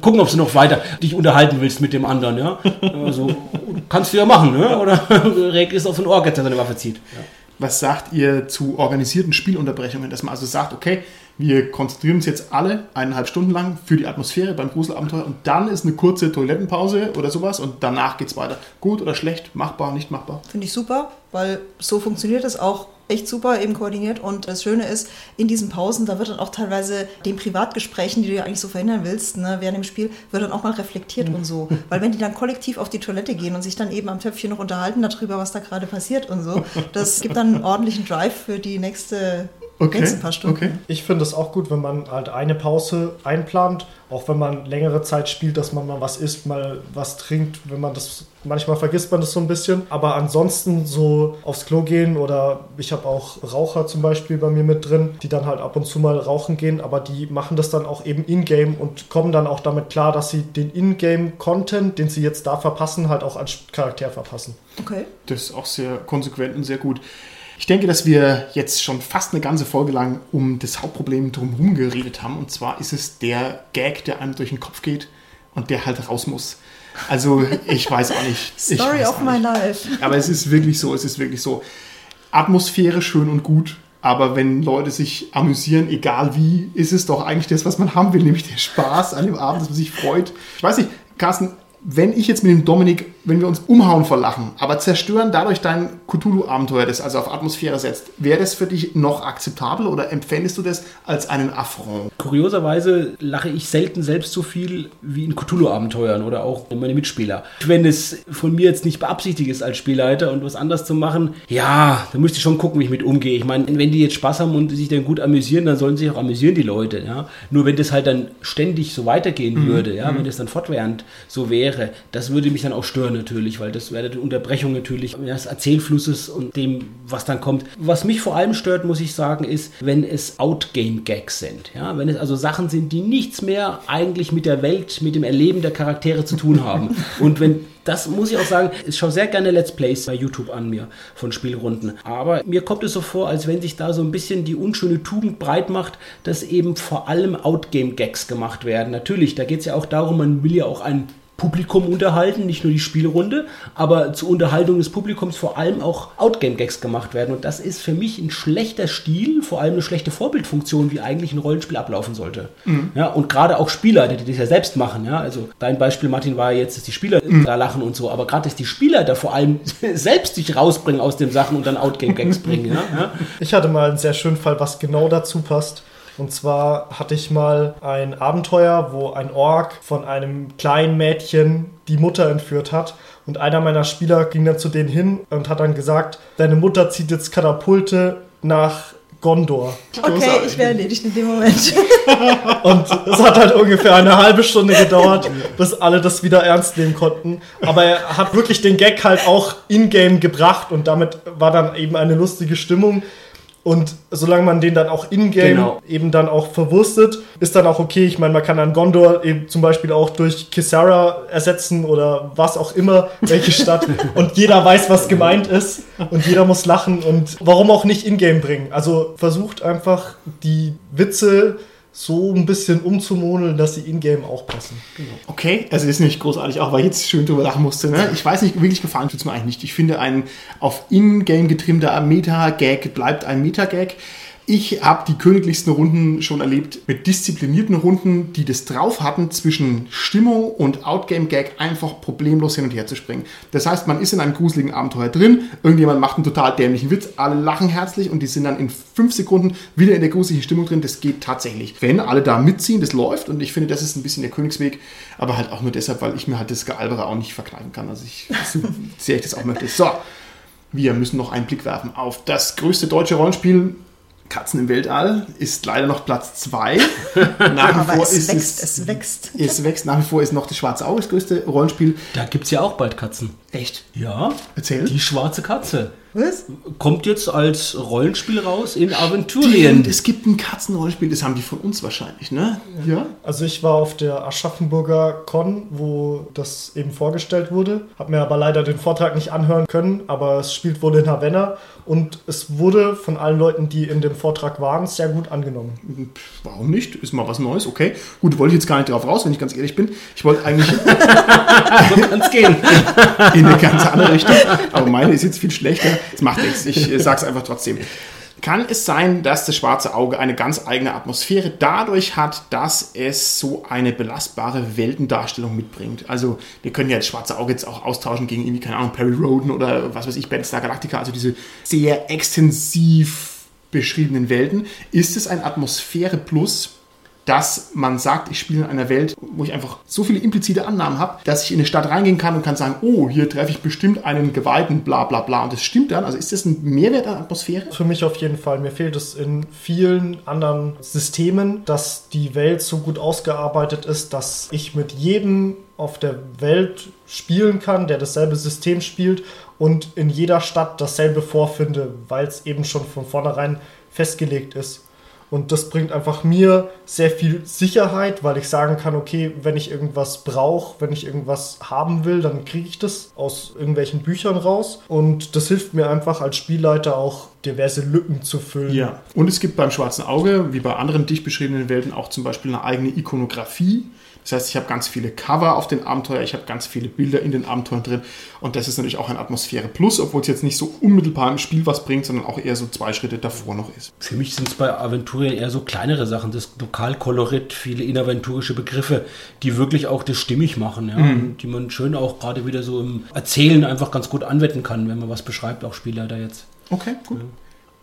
C: gucken, ob du noch weiter dich unterhalten willst mit dem anderen, ja. Also, kannst du ja machen, ne? Oder <laughs> regt es auf den Ork, jetzt, der seine Waffe zieht. Ja.
A: Was sagt ihr zu organisierten Spielunterbrechungen, dass man also sagt, okay, wir konzentrieren uns jetzt alle eineinhalb Stunden lang für die Atmosphäre beim Gruselabenteuer und dann ist eine kurze Toilettenpause oder sowas und danach geht's weiter. Gut oder schlecht, machbar, nicht machbar.
B: Finde ich super, weil so funktioniert es auch echt super eben koordiniert. Und das Schöne ist, in diesen Pausen, da wird dann auch teilweise den Privatgesprächen, die du ja eigentlich so verhindern willst, ne, während dem Spiel, wird dann auch mal reflektiert und so. <laughs> Weil wenn die dann kollektiv auf die Toilette gehen und sich dann eben am Töpfchen noch unterhalten darüber, was da gerade passiert und so, das gibt dann einen ordentlichen Drive für die nächste
A: Okay,
B: nächsten paar Stunden.
A: okay.
D: Ich finde es auch gut, wenn man halt eine Pause einplant, auch wenn man längere Zeit spielt, dass man mal was isst, mal was trinkt, wenn man das, manchmal vergisst man das so ein bisschen. Aber ansonsten so aufs Klo gehen oder ich habe auch Raucher zum Beispiel bei mir mit drin, die dann halt ab und zu mal rauchen gehen, aber die machen das dann auch eben in-game und kommen dann auch damit klar, dass sie den In-game-Content, den sie jetzt da verpassen, halt auch als Charakter verpassen.
B: Okay.
A: Das ist auch sehr konsequent und sehr gut. Ich denke, dass wir jetzt schon fast eine ganze Folge lang um das Hauptproblem drumherum geredet haben. Und zwar ist es der Gag, der einem durch den Kopf geht und der halt raus muss. Also, ich weiß auch nicht. Ich
B: Story of my
A: nicht.
B: life.
A: Aber es ist wirklich so, es ist wirklich so. Atmosphäre schön und gut, aber wenn Leute sich amüsieren, egal wie, ist es doch eigentlich das, was man haben will, nämlich der Spaß an dem Abend, dass man sich freut. Ich weiß nicht, Carsten, wenn ich jetzt mit dem Dominik, wenn wir uns umhauen vor Lachen, aber zerstören dadurch dein Cthulhu-Abenteuer, das also auf Atmosphäre setzt, wäre das für dich noch akzeptabel oder empfändest du das als einen Affront?
C: Kurioserweise lache ich selten selbst so viel wie in Cthulhu-Abenteuern oder auch meine Mitspieler. Wenn es von mir jetzt nicht beabsichtigt ist als Spielleiter und was anders zu machen, ja, dann müsste ich schon gucken, wie ich mit umgehe. Ich meine, wenn die jetzt Spaß haben und sich dann gut amüsieren, dann sollen sich auch amüsieren, die Leute. Ja? Nur wenn das halt dann ständig so weitergehen würde, ja, wenn das dann fortwährend so wäre, das würde mich dann auch stören natürlich, weil das wäre die Unterbrechung natürlich des Erzählflusses und dem, was dann kommt. Was mich vor allem stört, muss ich sagen, ist, wenn es Outgame-Gags sind. Ja? Wenn es also Sachen sind, die nichts mehr eigentlich mit der Welt, mit dem Erleben der Charaktere zu tun haben. <laughs> Und wenn das muss ich auch sagen, ich schaue sehr gerne Let's Plays bei YouTube an mir von Spielrunden. Aber mir kommt es so vor, als wenn sich da so ein bisschen die unschöne Tugend breit macht, dass eben vor allem Outgame-Gags gemacht werden. Natürlich, da geht es ja auch darum, man will ja auch ein Publikum unterhalten, nicht nur die Spielrunde, aber zur Unterhaltung des Publikums vor allem auch Outgame-Gags gemacht werden. Und das ist für mich ein schlechter Stil, vor allem eine schlechte Vorbildfunktion, wie eigentlich ein Rollenspiel ablaufen sollte. Ja, und gerade auch Spieler, die das ja selbst machen. Ja, also dein Beispiel, Martin, war jetzt, dass die Spieler da lachen und so, aber gerade, dass die Spieler da vor allem <laughs> selbst sich rausbringen aus den Sachen und dann Outgame-Gags bringen. Ja, ja.
D: Ich hatte mal einen sehr schönen Fall, was genau dazu passt. Und zwar hatte ich mal ein Abenteuer, wo ein Ork von einem kleinen Mädchen die Mutter entführt hat. Und einer meiner Spieler ging dann zu denen hin und hat dann gesagt, deine Mutter zieht jetzt Katapulte nach Gondor.
B: Okay,
A: Großartig.
B: ich wäre erledigt in dem Moment. <laughs>
D: Und es hat halt ungefähr eine halbe Stunde gedauert, bis alle das wieder ernst nehmen konnten. Aber er hat wirklich den Gag halt auch in-game gebracht und damit war dann eben eine lustige Stimmung. Und solange man den dann auch in-game
C: Genau.
D: eben dann auch verwurstet, ist dann auch okay. Ich meine, man kann dann Gondor eben zum Beispiel auch durch Kisara ersetzen oder was auch immer, welche Stadt. <laughs> und jeder weiß, was gemeint ist. Und jeder muss lachen. Und warum auch nicht in-game bringen? Also versucht einfach die Witze so ein bisschen umzumodeln, dass sie in-game auch passen.
A: Okay, also ist nicht großartig, auch weil ich jetzt schön drüber lachen musste. Ne? Ich weiß nicht, wirklich gefallen tut es mir eigentlich nicht. Ich finde, ein auf In-Game getrimmter Meta-Gag bleibt ein Meta-Gag. Ich habe die königlichsten Runden schon erlebt mit disziplinierten Runden, die das drauf hatten, zwischen Stimmung und Outgame-Gag einfach problemlos hin und her zu springen. Das heißt, man ist in einem gruseligen Abenteuer drin, irgendjemand macht einen total dämlichen Witz, alle lachen herzlich und die sind dann in fünf Sekunden wieder in der gruseligen Stimmung drin. Das geht tatsächlich. Wenn alle da mitziehen, das läuft und ich finde, das ist ein bisschen der Königsweg, aber halt auch nur deshalb, weil ich mir halt das Gealbere auch nicht verkneifen kann. Also ich, so <laughs> sehr ich das auch möchte. So, wir müssen noch einen Blick werfen auf das größte deutsche Rollenspiel. Katzen im Weltall ist leider noch Platz 2. <laughs> Nach wie
B: Aber
A: vor
B: es
A: ist
B: wächst,
A: es,
B: es wächst.
A: es wächst. Nach wie vor ist noch das Schwarze Auge das größte Rollenspiel.
C: Da gibt es ja auch bald Katzen.
A: Echt?
C: Ja,
A: Erzähl.
C: die schwarze Katze.
B: Was?
C: Kommt jetzt als Rollenspiel raus in Aventurien.
A: es gibt ein Katzenrollenspiel, das haben die von uns wahrscheinlich, ne? Ja.
D: Also ich war auf der Aschaffenburger Con, wo das eben vorgestellt wurde, habe mir aber leider den Vortrag nicht anhören können, aber es spielt wohl in Havanna und es wurde von allen Leuten, die in dem Vortrag waren, sehr gut angenommen.
A: Warum nicht? Ist mal was Neues, okay. Gut, wollte ich jetzt gar nicht drauf raus, wenn ich ganz ehrlich bin. Ich wollte eigentlich
C: So kann es gehen.
A: in eine ganz andere Richtung, aber meine ist jetzt viel schlechter. Das macht nichts, ich äh, sag's einfach trotzdem. kann es sein, dass das schwarze Auge eine ganz eigene Atmosphäre dadurch hat, dass es so eine belastbare Weltendarstellung mitbringt. Also wir können ja das schwarze Auge jetzt auch austauschen gegen irgendwie, keine Ahnung, Perry Roden oder was weiß ich, Battlestar Galactica, also diese sehr extensiv beschriebenen Welten. Ist es ein Atmosphäre Plus? Dass man sagt, ich spiele in einer Welt, wo ich einfach so viele implizite Annahmen habe, dass ich in eine Stadt reingehen kann und kann sagen, oh, hier treffe ich bestimmt einen Geweihten, bla bla bla. Und das stimmt dann. Also ist das ein Mehrwert an Atmosphäre?
D: Für mich auf jeden Fall. Mir fehlt es in vielen anderen Systemen, dass die Welt so gut ausgearbeitet ist, dass ich mit jedem auf der Welt spielen kann, der dasselbe System spielt und in jeder Stadt dasselbe vorfinde, weil es eben schon von vornherein festgelegt ist. Und das bringt einfach mir sehr viel Sicherheit, weil ich sagen kann, okay, wenn ich irgendwas brauche, wenn ich irgendwas haben will, dann kriege ich das aus irgendwelchen Büchern raus. Und das hilft mir einfach als Spielleiter auch diverse Lücken zu füllen.
A: Ja. Und es gibt beim Schwarzen Auge, wie bei anderen dicht beschriebenen Welten, auch zum Beispiel eine eigene Ikonografie. Das heißt, ich habe ganz viele Cover auf den Abenteuer, ich habe ganz viele Bilder in den Abenteuern drin und das ist natürlich auch ein Atmosphäre Plus, obwohl es jetzt nicht so unmittelbar im Spiel was bringt, sondern auch eher so zwei Schritte davor noch ist.
C: Für mich sind es bei Aventurien eher so kleinere Sachen, das Lokalkolorit, viele inaventurische Begriffe, die wirklich auch das stimmig machen, ja, mhm. die man schön auch gerade wieder so im Erzählen einfach ganz gut anwenden kann, wenn man was beschreibt, auch Spielleiter jetzt.
A: Okay, gut. Ja.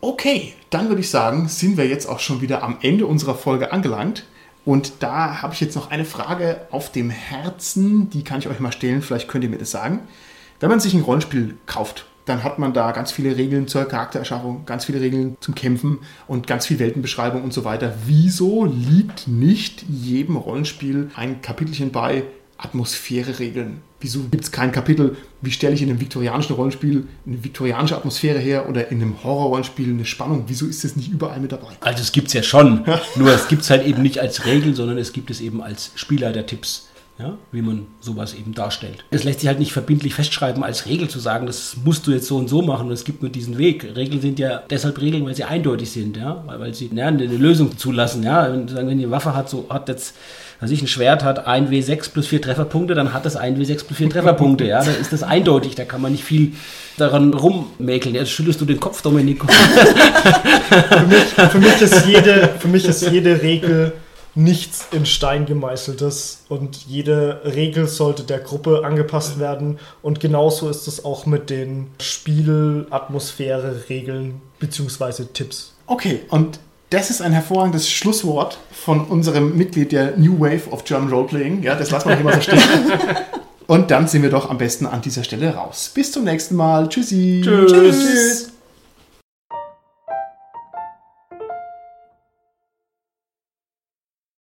A: Okay, dann würde ich sagen, sind wir jetzt auch schon wieder am Ende unserer Folge angelangt. Und da habe ich jetzt noch eine Frage auf dem Herzen, die kann ich euch mal stellen, vielleicht könnt ihr mir das sagen. Wenn man sich ein Rollenspiel kauft, dann hat man da ganz viele Regeln zur Charaktererschaffung, ganz viele Regeln zum Kämpfen und ganz viel Weltenbeschreibung und so weiter. Wieso liegt nicht jedem Rollenspiel ein Kapitelchen bei Atmosphäre-Regeln? Wieso gibt es kein Kapitel, wie stelle ich in einem viktorianischen Rollenspiel eine viktorianische Atmosphäre her oder in einem Horror-Rollenspiel eine Spannung? Wieso ist das nicht überall mit dabei?
C: Also es gibt es ja schon, nur es gibt es halt eben nicht als Regel, sondern es gibt es eben als Spielleiter-Tipps. Ja, wie man sowas eben darstellt. Es lässt sich halt nicht verbindlich festschreiben, als Regel zu sagen, das musst du jetzt so und so machen und es gibt nur diesen Weg. Regeln sind ja deshalb Regeln, weil sie eindeutig sind, ja, weil, weil sie ja, eine Lösung zulassen. Ja, wenn, wenn die Waffe hat, so hat jetzt was ich, ein Schwert hat 1W6 plus 4 Trefferpunkte, dann hat das 1W6 plus 4 Trefferpunkte. Ja, da ist das eindeutig, da kann man nicht viel daran rummäkeln. Jetzt schüttelst du den Kopf, Dominico. <laughs>
D: für, mich, für, mich ist jede, für mich ist jede Regel nichts in Stein gemeißeltes und jede Regel sollte der Gruppe angepasst werden und genauso ist es auch mit den Spielatmosphäre-Regeln bzw. Tipps.
A: Okay, und das ist ein hervorragendes Schlusswort von unserem Mitglied der New Wave of German Roleplaying. Ja, das lassen wir immer so stehen. <laughs> Und dann sind wir doch am besten an dieser Stelle raus. Bis zum nächsten Mal. Tschüssi.
C: Tschüss. Tschüss.